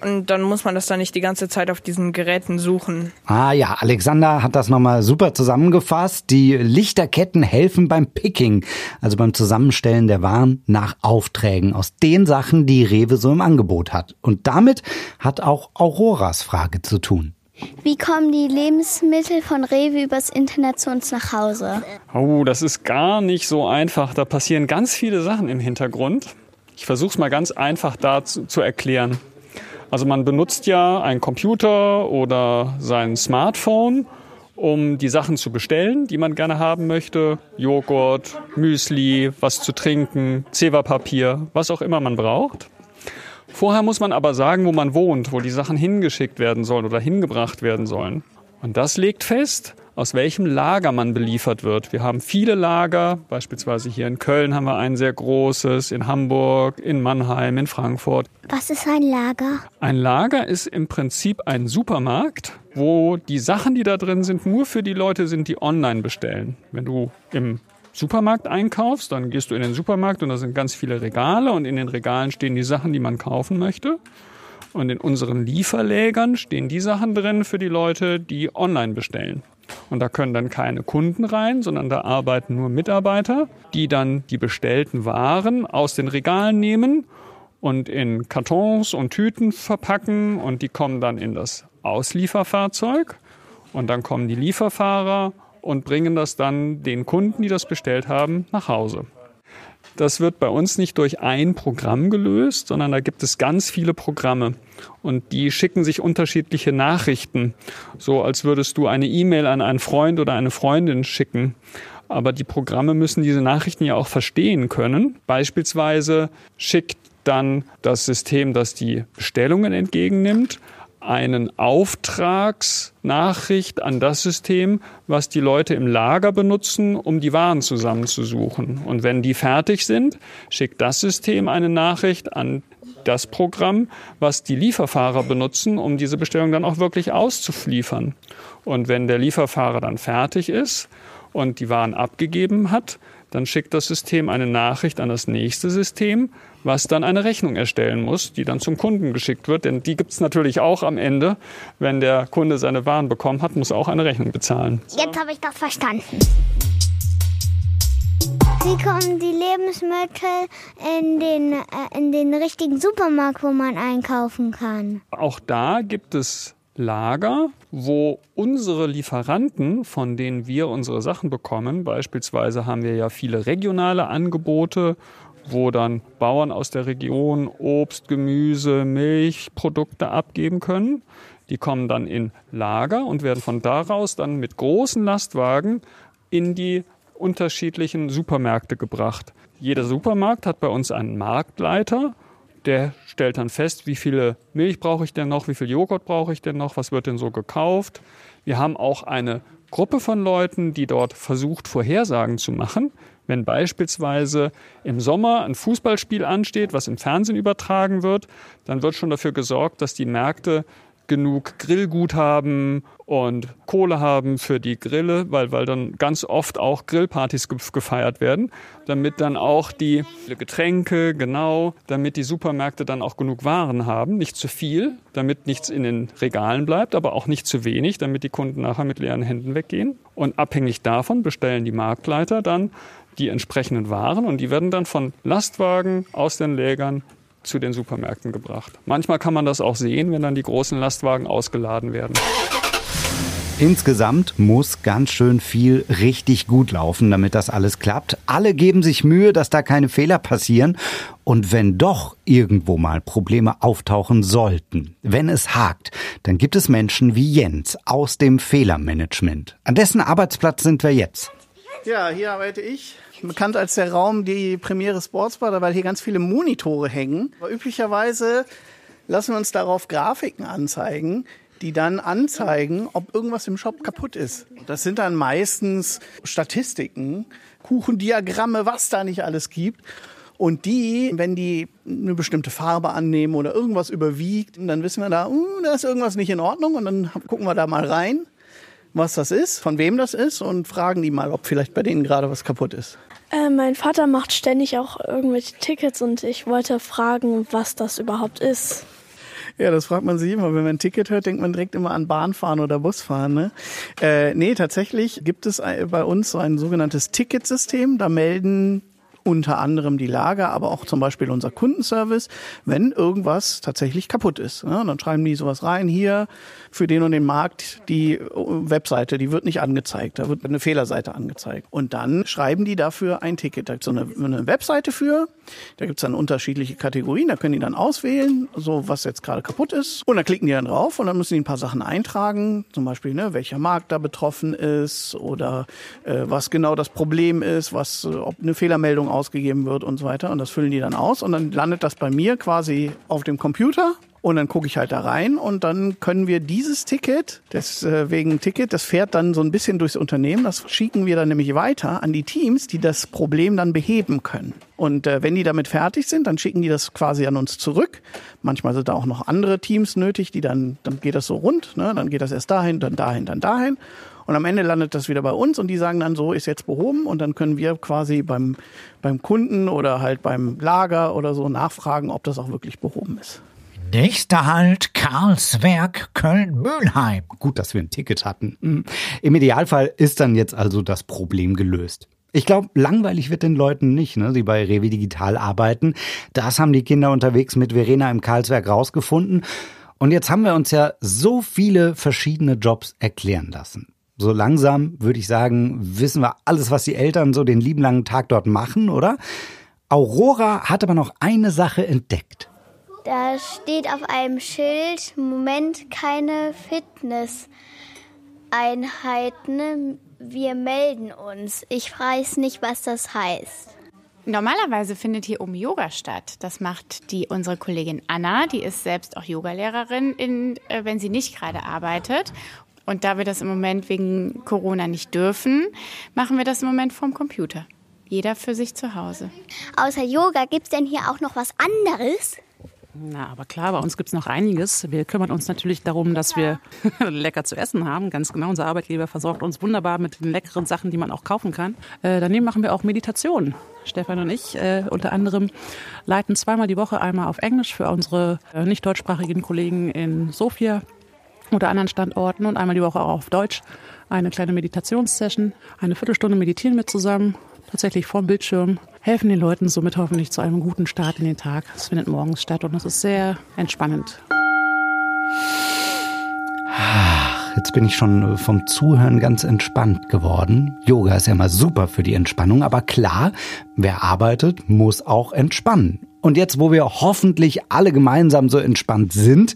Und dann muss man das dann nicht die ganze Zeit auf diesen Geräten suchen. Ah ja, Alexander hat das nochmal super zusammengefasst. Die Lichterketten helfen beim Picking, also beim Zusammenstellen der Waren nach Aufträgen aus den Sachen, die Rewe so im Angebot hat. Und damit hat auch Auroras Frage zu tun. Wie kommen die Lebensmittel von Rewe übers Internet zu uns nach Hause? Oh, das ist gar nicht so einfach. Da passieren ganz viele Sachen im Hintergrund. Ich versuche es mal ganz einfach da zu, zu erklären. Also man benutzt ja einen Computer oder sein Smartphone, um die Sachen zu bestellen, die man gerne haben möchte. Joghurt, Müsli, was zu trinken, Zewa-Papier, was auch immer man braucht. Vorher muss man aber sagen, wo man wohnt, wo die Sachen hingeschickt werden sollen oder hingebracht werden sollen. Und das legt fest, aus welchem Lager man beliefert wird. Wir haben viele Lager, beispielsweise hier in Köln haben wir ein sehr großes, in Hamburg, in Mannheim, in Frankfurt. Was ist ein Lager? Ein Lager ist im Prinzip ein Supermarkt, wo die Sachen, die da drin sind, nur für die Leute sind, die online bestellen. Wenn du im Supermarkt einkaufst, dann gehst du in den Supermarkt und da sind ganz viele Regale und in den Regalen stehen die Sachen, die man kaufen möchte. Und in unseren Lieferlägern stehen die Sachen drin für die Leute, die online bestellen. Und da können dann keine Kunden rein, sondern da arbeiten nur Mitarbeiter, die dann die bestellten Waren aus den Regalen nehmen und in Kartons und Tüten verpacken und die kommen dann in das Auslieferfahrzeug und dann kommen die Lieferfahrer und bringen das dann den Kunden, die das bestellt haben, nach Hause. Das wird bei uns nicht durch ein Programm gelöst, sondern da gibt es ganz viele Programme und die schicken sich unterschiedliche Nachrichten, so als würdest du eine E-Mail an einen Freund oder eine Freundin schicken. Aber die Programme müssen diese Nachrichten ja auch verstehen können. Beispielsweise schickt dann das System, das die Bestellungen entgegennimmt, einen Auftragsnachricht an das System, was die Leute im Lager benutzen, um die Waren zusammenzusuchen. Und wenn die fertig sind, schickt das System eine Nachricht an das Programm, was die Lieferfahrer benutzen, um diese Bestellung dann auch wirklich auszuliefern. Und wenn der Lieferfahrer dann fertig ist und die Waren abgegeben hat, dann schickt das System eine Nachricht an das nächste System, was dann eine Rechnung erstellen muss, die dann zum Kunden geschickt wird. Denn die gibt es natürlich auch am Ende. Wenn der Kunde seine Waren bekommen hat, muss er auch eine Rechnung bezahlen. Jetzt habe ich das verstanden. Wie kommen die Lebensmittel in den, äh, in den richtigen Supermarkt, wo man einkaufen kann? Auch da gibt es Lager, wo unsere Lieferanten, von denen wir unsere Sachen bekommen, beispielsweise haben wir ja viele regionale Angebote, wo dann Bauern aus der Region Obst, Gemüse, Milchprodukte abgeben können. Die kommen dann in Lager und werden von daraus dann mit großen Lastwagen in die unterschiedlichen Supermärkte gebracht. Jeder Supermarkt hat bei uns einen Marktleiter der stellt dann fest, wie viele Milch brauche ich denn noch, wie viel Joghurt brauche ich denn noch, was wird denn so gekauft. Wir haben auch eine Gruppe von Leuten, die dort versucht, Vorhersagen zu machen. Wenn beispielsweise im Sommer ein Fußballspiel ansteht, was im Fernsehen übertragen wird, dann wird schon dafür gesorgt, dass die Märkte genug Grillguthaben und Kohle haben für die Grille, weil, weil dann ganz oft auch Grillpartys gefeiert werden, damit dann auch die Getränke, genau, damit die Supermärkte dann auch genug Waren haben, nicht zu viel, damit nichts in den Regalen bleibt, aber auch nicht zu wenig, damit die Kunden nachher mit leeren Händen weggehen. Und abhängig davon bestellen die Marktleiter dann die entsprechenden Waren und die werden dann von Lastwagen aus den Lägern zu den Supermärkten gebracht. Manchmal kann man das auch sehen, wenn dann die großen Lastwagen ausgeladen werden. Insgesamt muss ganz schön viel richtig gut laufen, damit das alles klappt. Alle geben sich Mühe, dass da keine Fehler passieren. Und wenn doch irgendwo mal Probleme auftauchen sollten, wenn es hakt, dann gibt es Menschen wie Jens aus dem Fehlermanagement. An dessen Arbeitsplatz sind wir jetzt. Ja, hier arbeite ich bekannt als der Raum die Premiere Sportsbar, weil hier ganz viele Monitore hängen. Aber üblicherweise lassen wir uns darauf Grafiken anzeigen, die dann anzeigen, ob irgendwas im Shop kaputt ist. Das sind dann meistens Statistiken, Kuchendiagramme, was da nicht alles gibt. Und die, wenn die eine bestimmte Farbe annehmen oder irgendwas überwiegt, dann wissen wir da, uh, da ist irgendwas nicht in Ordnung und dann gucken wir da mal rein, was das ist, von wem das ist und fragen die mal, ob vielleicht bei denen gerade was kaputt ist. Äh, mein Vater macht ständig auch irgendwelche Tickets und ich wollte fragen, was das überhaupt ist. Ja, das fragt man sich immer. Wenn man ein Ticket hört, denkt man direkt immer an Bahnfahren oder Busfahren. Ne? Äh, nee, tatsächlich gibt es bei uns so ein sogenanntes Ticketsystem. Da melden unter anderem die Lager, aber auch zum Beispiel unser Kundenservice, wenn irgendwas tatsächlich kaputt ist. Ja, dann schreiben die sowas rein, hier für den und den Markt die äh, Webseite, die wird nicht angezeigt, da wird eine Fehlerseite angezeigt. Und dann schreiben die dafür ein Ticket. Da gibt es eine, eine Webseite für, da gibt es dann unterschiedliche Kategorien, da können die dann auswählen, so was jetzt gerade kaputt ist. Und dann klicken die dann drauf und dann müssen die ein paar Sachen eintragen, zum Beispiel, ne, welcher Markt da betroffen ist oder äh, was genau das Problem ist, was, äh, ob eine Fehlermeldung ausgegeben wird und so weiter. Und das füllen die dann aus und dann landet das bei mir quasi auf dem Computer und dann gucke ich halt da rein und dann können wir dieses Ticket, deswegen äh, Ticket, das fährt dann so ein bisschen durchs Unternehmen. Das schicken wir dann nämlich weiter an die Teams, die das Problem dann beheben können. Und äh, wenn die damit fertig sind, dann schicken die das quasi an uns zurück. Manchmal sind da auch noch andere Teams nötig, die dann, dann geht das so rund, ne? dann geht das erst dahin, dann dahin, dann dahin. Und am Ende landet das wieder bei uns und die sagen dann, so ist jetzt behoben und dann können wir quasi beim, beim Kunden oder halt beim Lager oder so nachfragen, ob das auch wirklich behoben ist. Nächster Halt Karlswerk Köln-Mülheim. Gut, dass wir ein Ticket hatten. Im Idealfall ist dann jetzt also das Problem gelöst. Ich glaube, langweilig wird den Leuten nicht, ne, die bei Revi Digital arbeiten. Das haben die Kinder unterwegs mit Verena im Karlswerk rausgefunden. Und jetzt haben wir uns ja so viele verschiedene Jobs erklären lassen so langsam würde ich sagen, wissen wir alles, was die Eltern so den lieben langen Tag dort machen, oder? Aurora hat aber noch eine Sache entdeckt. Da steht auf einem Schild, Moment, keine Fitnesseinheiten. Wir melden uns. Ich weiß nicht, was das heißt. Normalerweise findet hier oben Yoga statt. Das macht die unsere Kollegin Anna, die ist selbst auch Yogalehrerin, in, äh, wenn sie nicht gerade arbeitet. Und da wir das im Moment wegen Corona nicht dürfen, machen wir das im Moment vom Computer. Jeder für sich zu Hause. Außer Yoga gibt es denn hier auch noch was anderes? Na, aber klar, bei uns gibt es noch einiges. Wir kümmern uns natürlich darum, dass wir [laughs] lecker zu essen haben. Ganz genau, unser Arbeitgeber versorgt uns wunderbar mit den leckeren Sachen, die man auch kaufen kann. Äh, daneben machen wir auch Meditationen. Stefan und ich äh, unter anderem leiten zweimal die Woche einmal auf Englisch für unsere äh, nicht deutschsprachigen Kollegen in Sofia oder anderen Standorten und einmal die Woche auch auf Deutsch eine kleine Meditationssession. Eine Viertelstunde meditieren wir zusammen, tatsächlich vorm Bildschirm, helfen den Leuten somit hoffentlich zu einem guten Start in den Tag. Es findet morgens statt und es ist sehr entspannend. Jetzt bin ich schon vom Zuhören ganz entspannt geworden. Yoga ist ja mal super für die Entspannung, aber klar, wer arbeitet, muss auch entspannen. Und jetzt, wo wir hoffentlich alle gemeinsam so entspannt sind,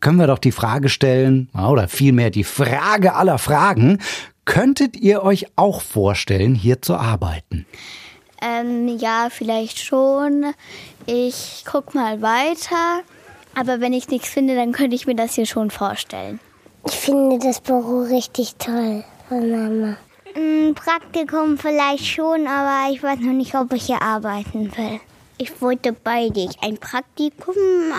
können wir doch die Frage stellen, oder vielmehr die Frage aller Fragen, könntet ihr euch auch vorstellen, hier zu arbeiten? Ähm, ja, vielleicht schon. Ich guck mal weiter. Aber wenn ich nichts finde, dann könnte ich mir das hier schon vorstellen. Ich finde das Büro richtig toll von Mama. Ein Praktikum vielleicht schon, aber ich weiß noch nicht, ob ich hier arbeiten will. Ich wollte beide. Ein Praktikum,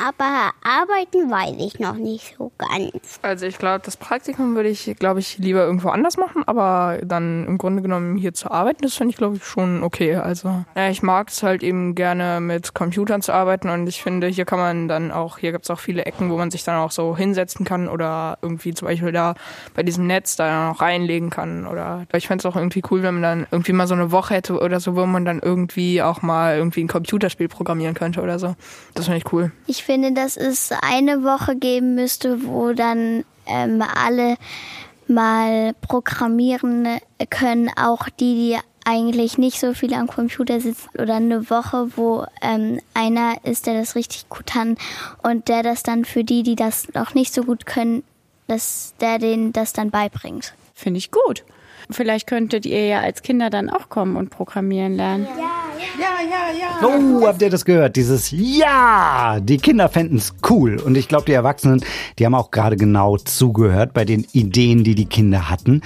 aber arbeiten weiß ich noch nicht so ganz. Also ich glaube, das Praktikum würde ich, glaube ich, lieber irgendwo anders machen, aber dann im Grunde genommen hier zu arbeiten, das finde ich, glaube ich, schon okay. Also ja, ich mag es halt eben gerne mit Computern zu arbeiten und ich finde, hier kann man dann auch, hier gibt es auch viele Ecken, wo man sich dann auch so hinsetzen kann oder irgendwie zum Beispiel da bei diesem Netz da noch reinlegen kann. Oder ich fände es auch irgendwie cool, wenn man dann irgendwie mal so eine Woche hätte oder so, wo man dann irgendwie auch mal irgendwie einen Computer Computerspiel programmieren könnte oder so. Das finde ich cool. Ich finde, dass es eine Woche geben müsste, wo dann ähm, alle mal programmieren können, auch die, die eigentlich nicht so viel am Computer sitzen oder eine Woche, wo ähm, einer ist, der das richtig gut kann und der das dann für die, die das noch nicht so gut können, dass der denen das dann beibringt. Finde ich gut. Vielleicht könntet ihr ja als Kinder dann auch kommen und programmieren lernen. Ja, ja, ja, ja. Oh, habt ihr das gehört? Dieses Ja! Die Kinder fänden es cool. Und ich glaube, die Erwachsenen, die haben auch gerade genau zugehört bei den Ideen, die die Kinder hatten.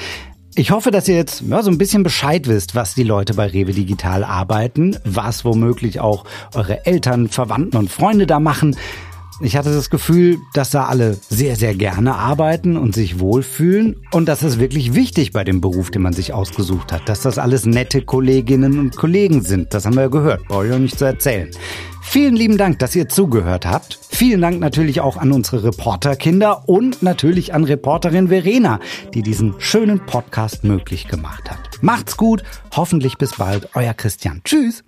Ich hoffe, dass ihr jetzt ja, so ein bisschen Bescheid wisst, was die Leute bei Rewe Digital arbeiten, was womöglich auch eure Eltern, Verwandten und Freunde da machen. Ich hatte das Gefühl, dass da alle sehr, sehr gerne arbeiten und sich wohlfühlen. Und das ist wirklich wichtig bei dem Beruf, den man sich ausgesucht hat. Dass das alles nette Kolleginnen und Kollegen sind. Das haben wir ja gehört. Brauche ich auch nicht zu erzählen. Vielen lieben Dank, dass ihr zugehört habt. Vielen Dank natürlich auch an unsere Reporterkinder und natürlich an Reporterin Verena, die diesen schönen Podcast möglich gemacht hat. Macht's gut, hoffentlich bis bald, euer Christian. Tschüss.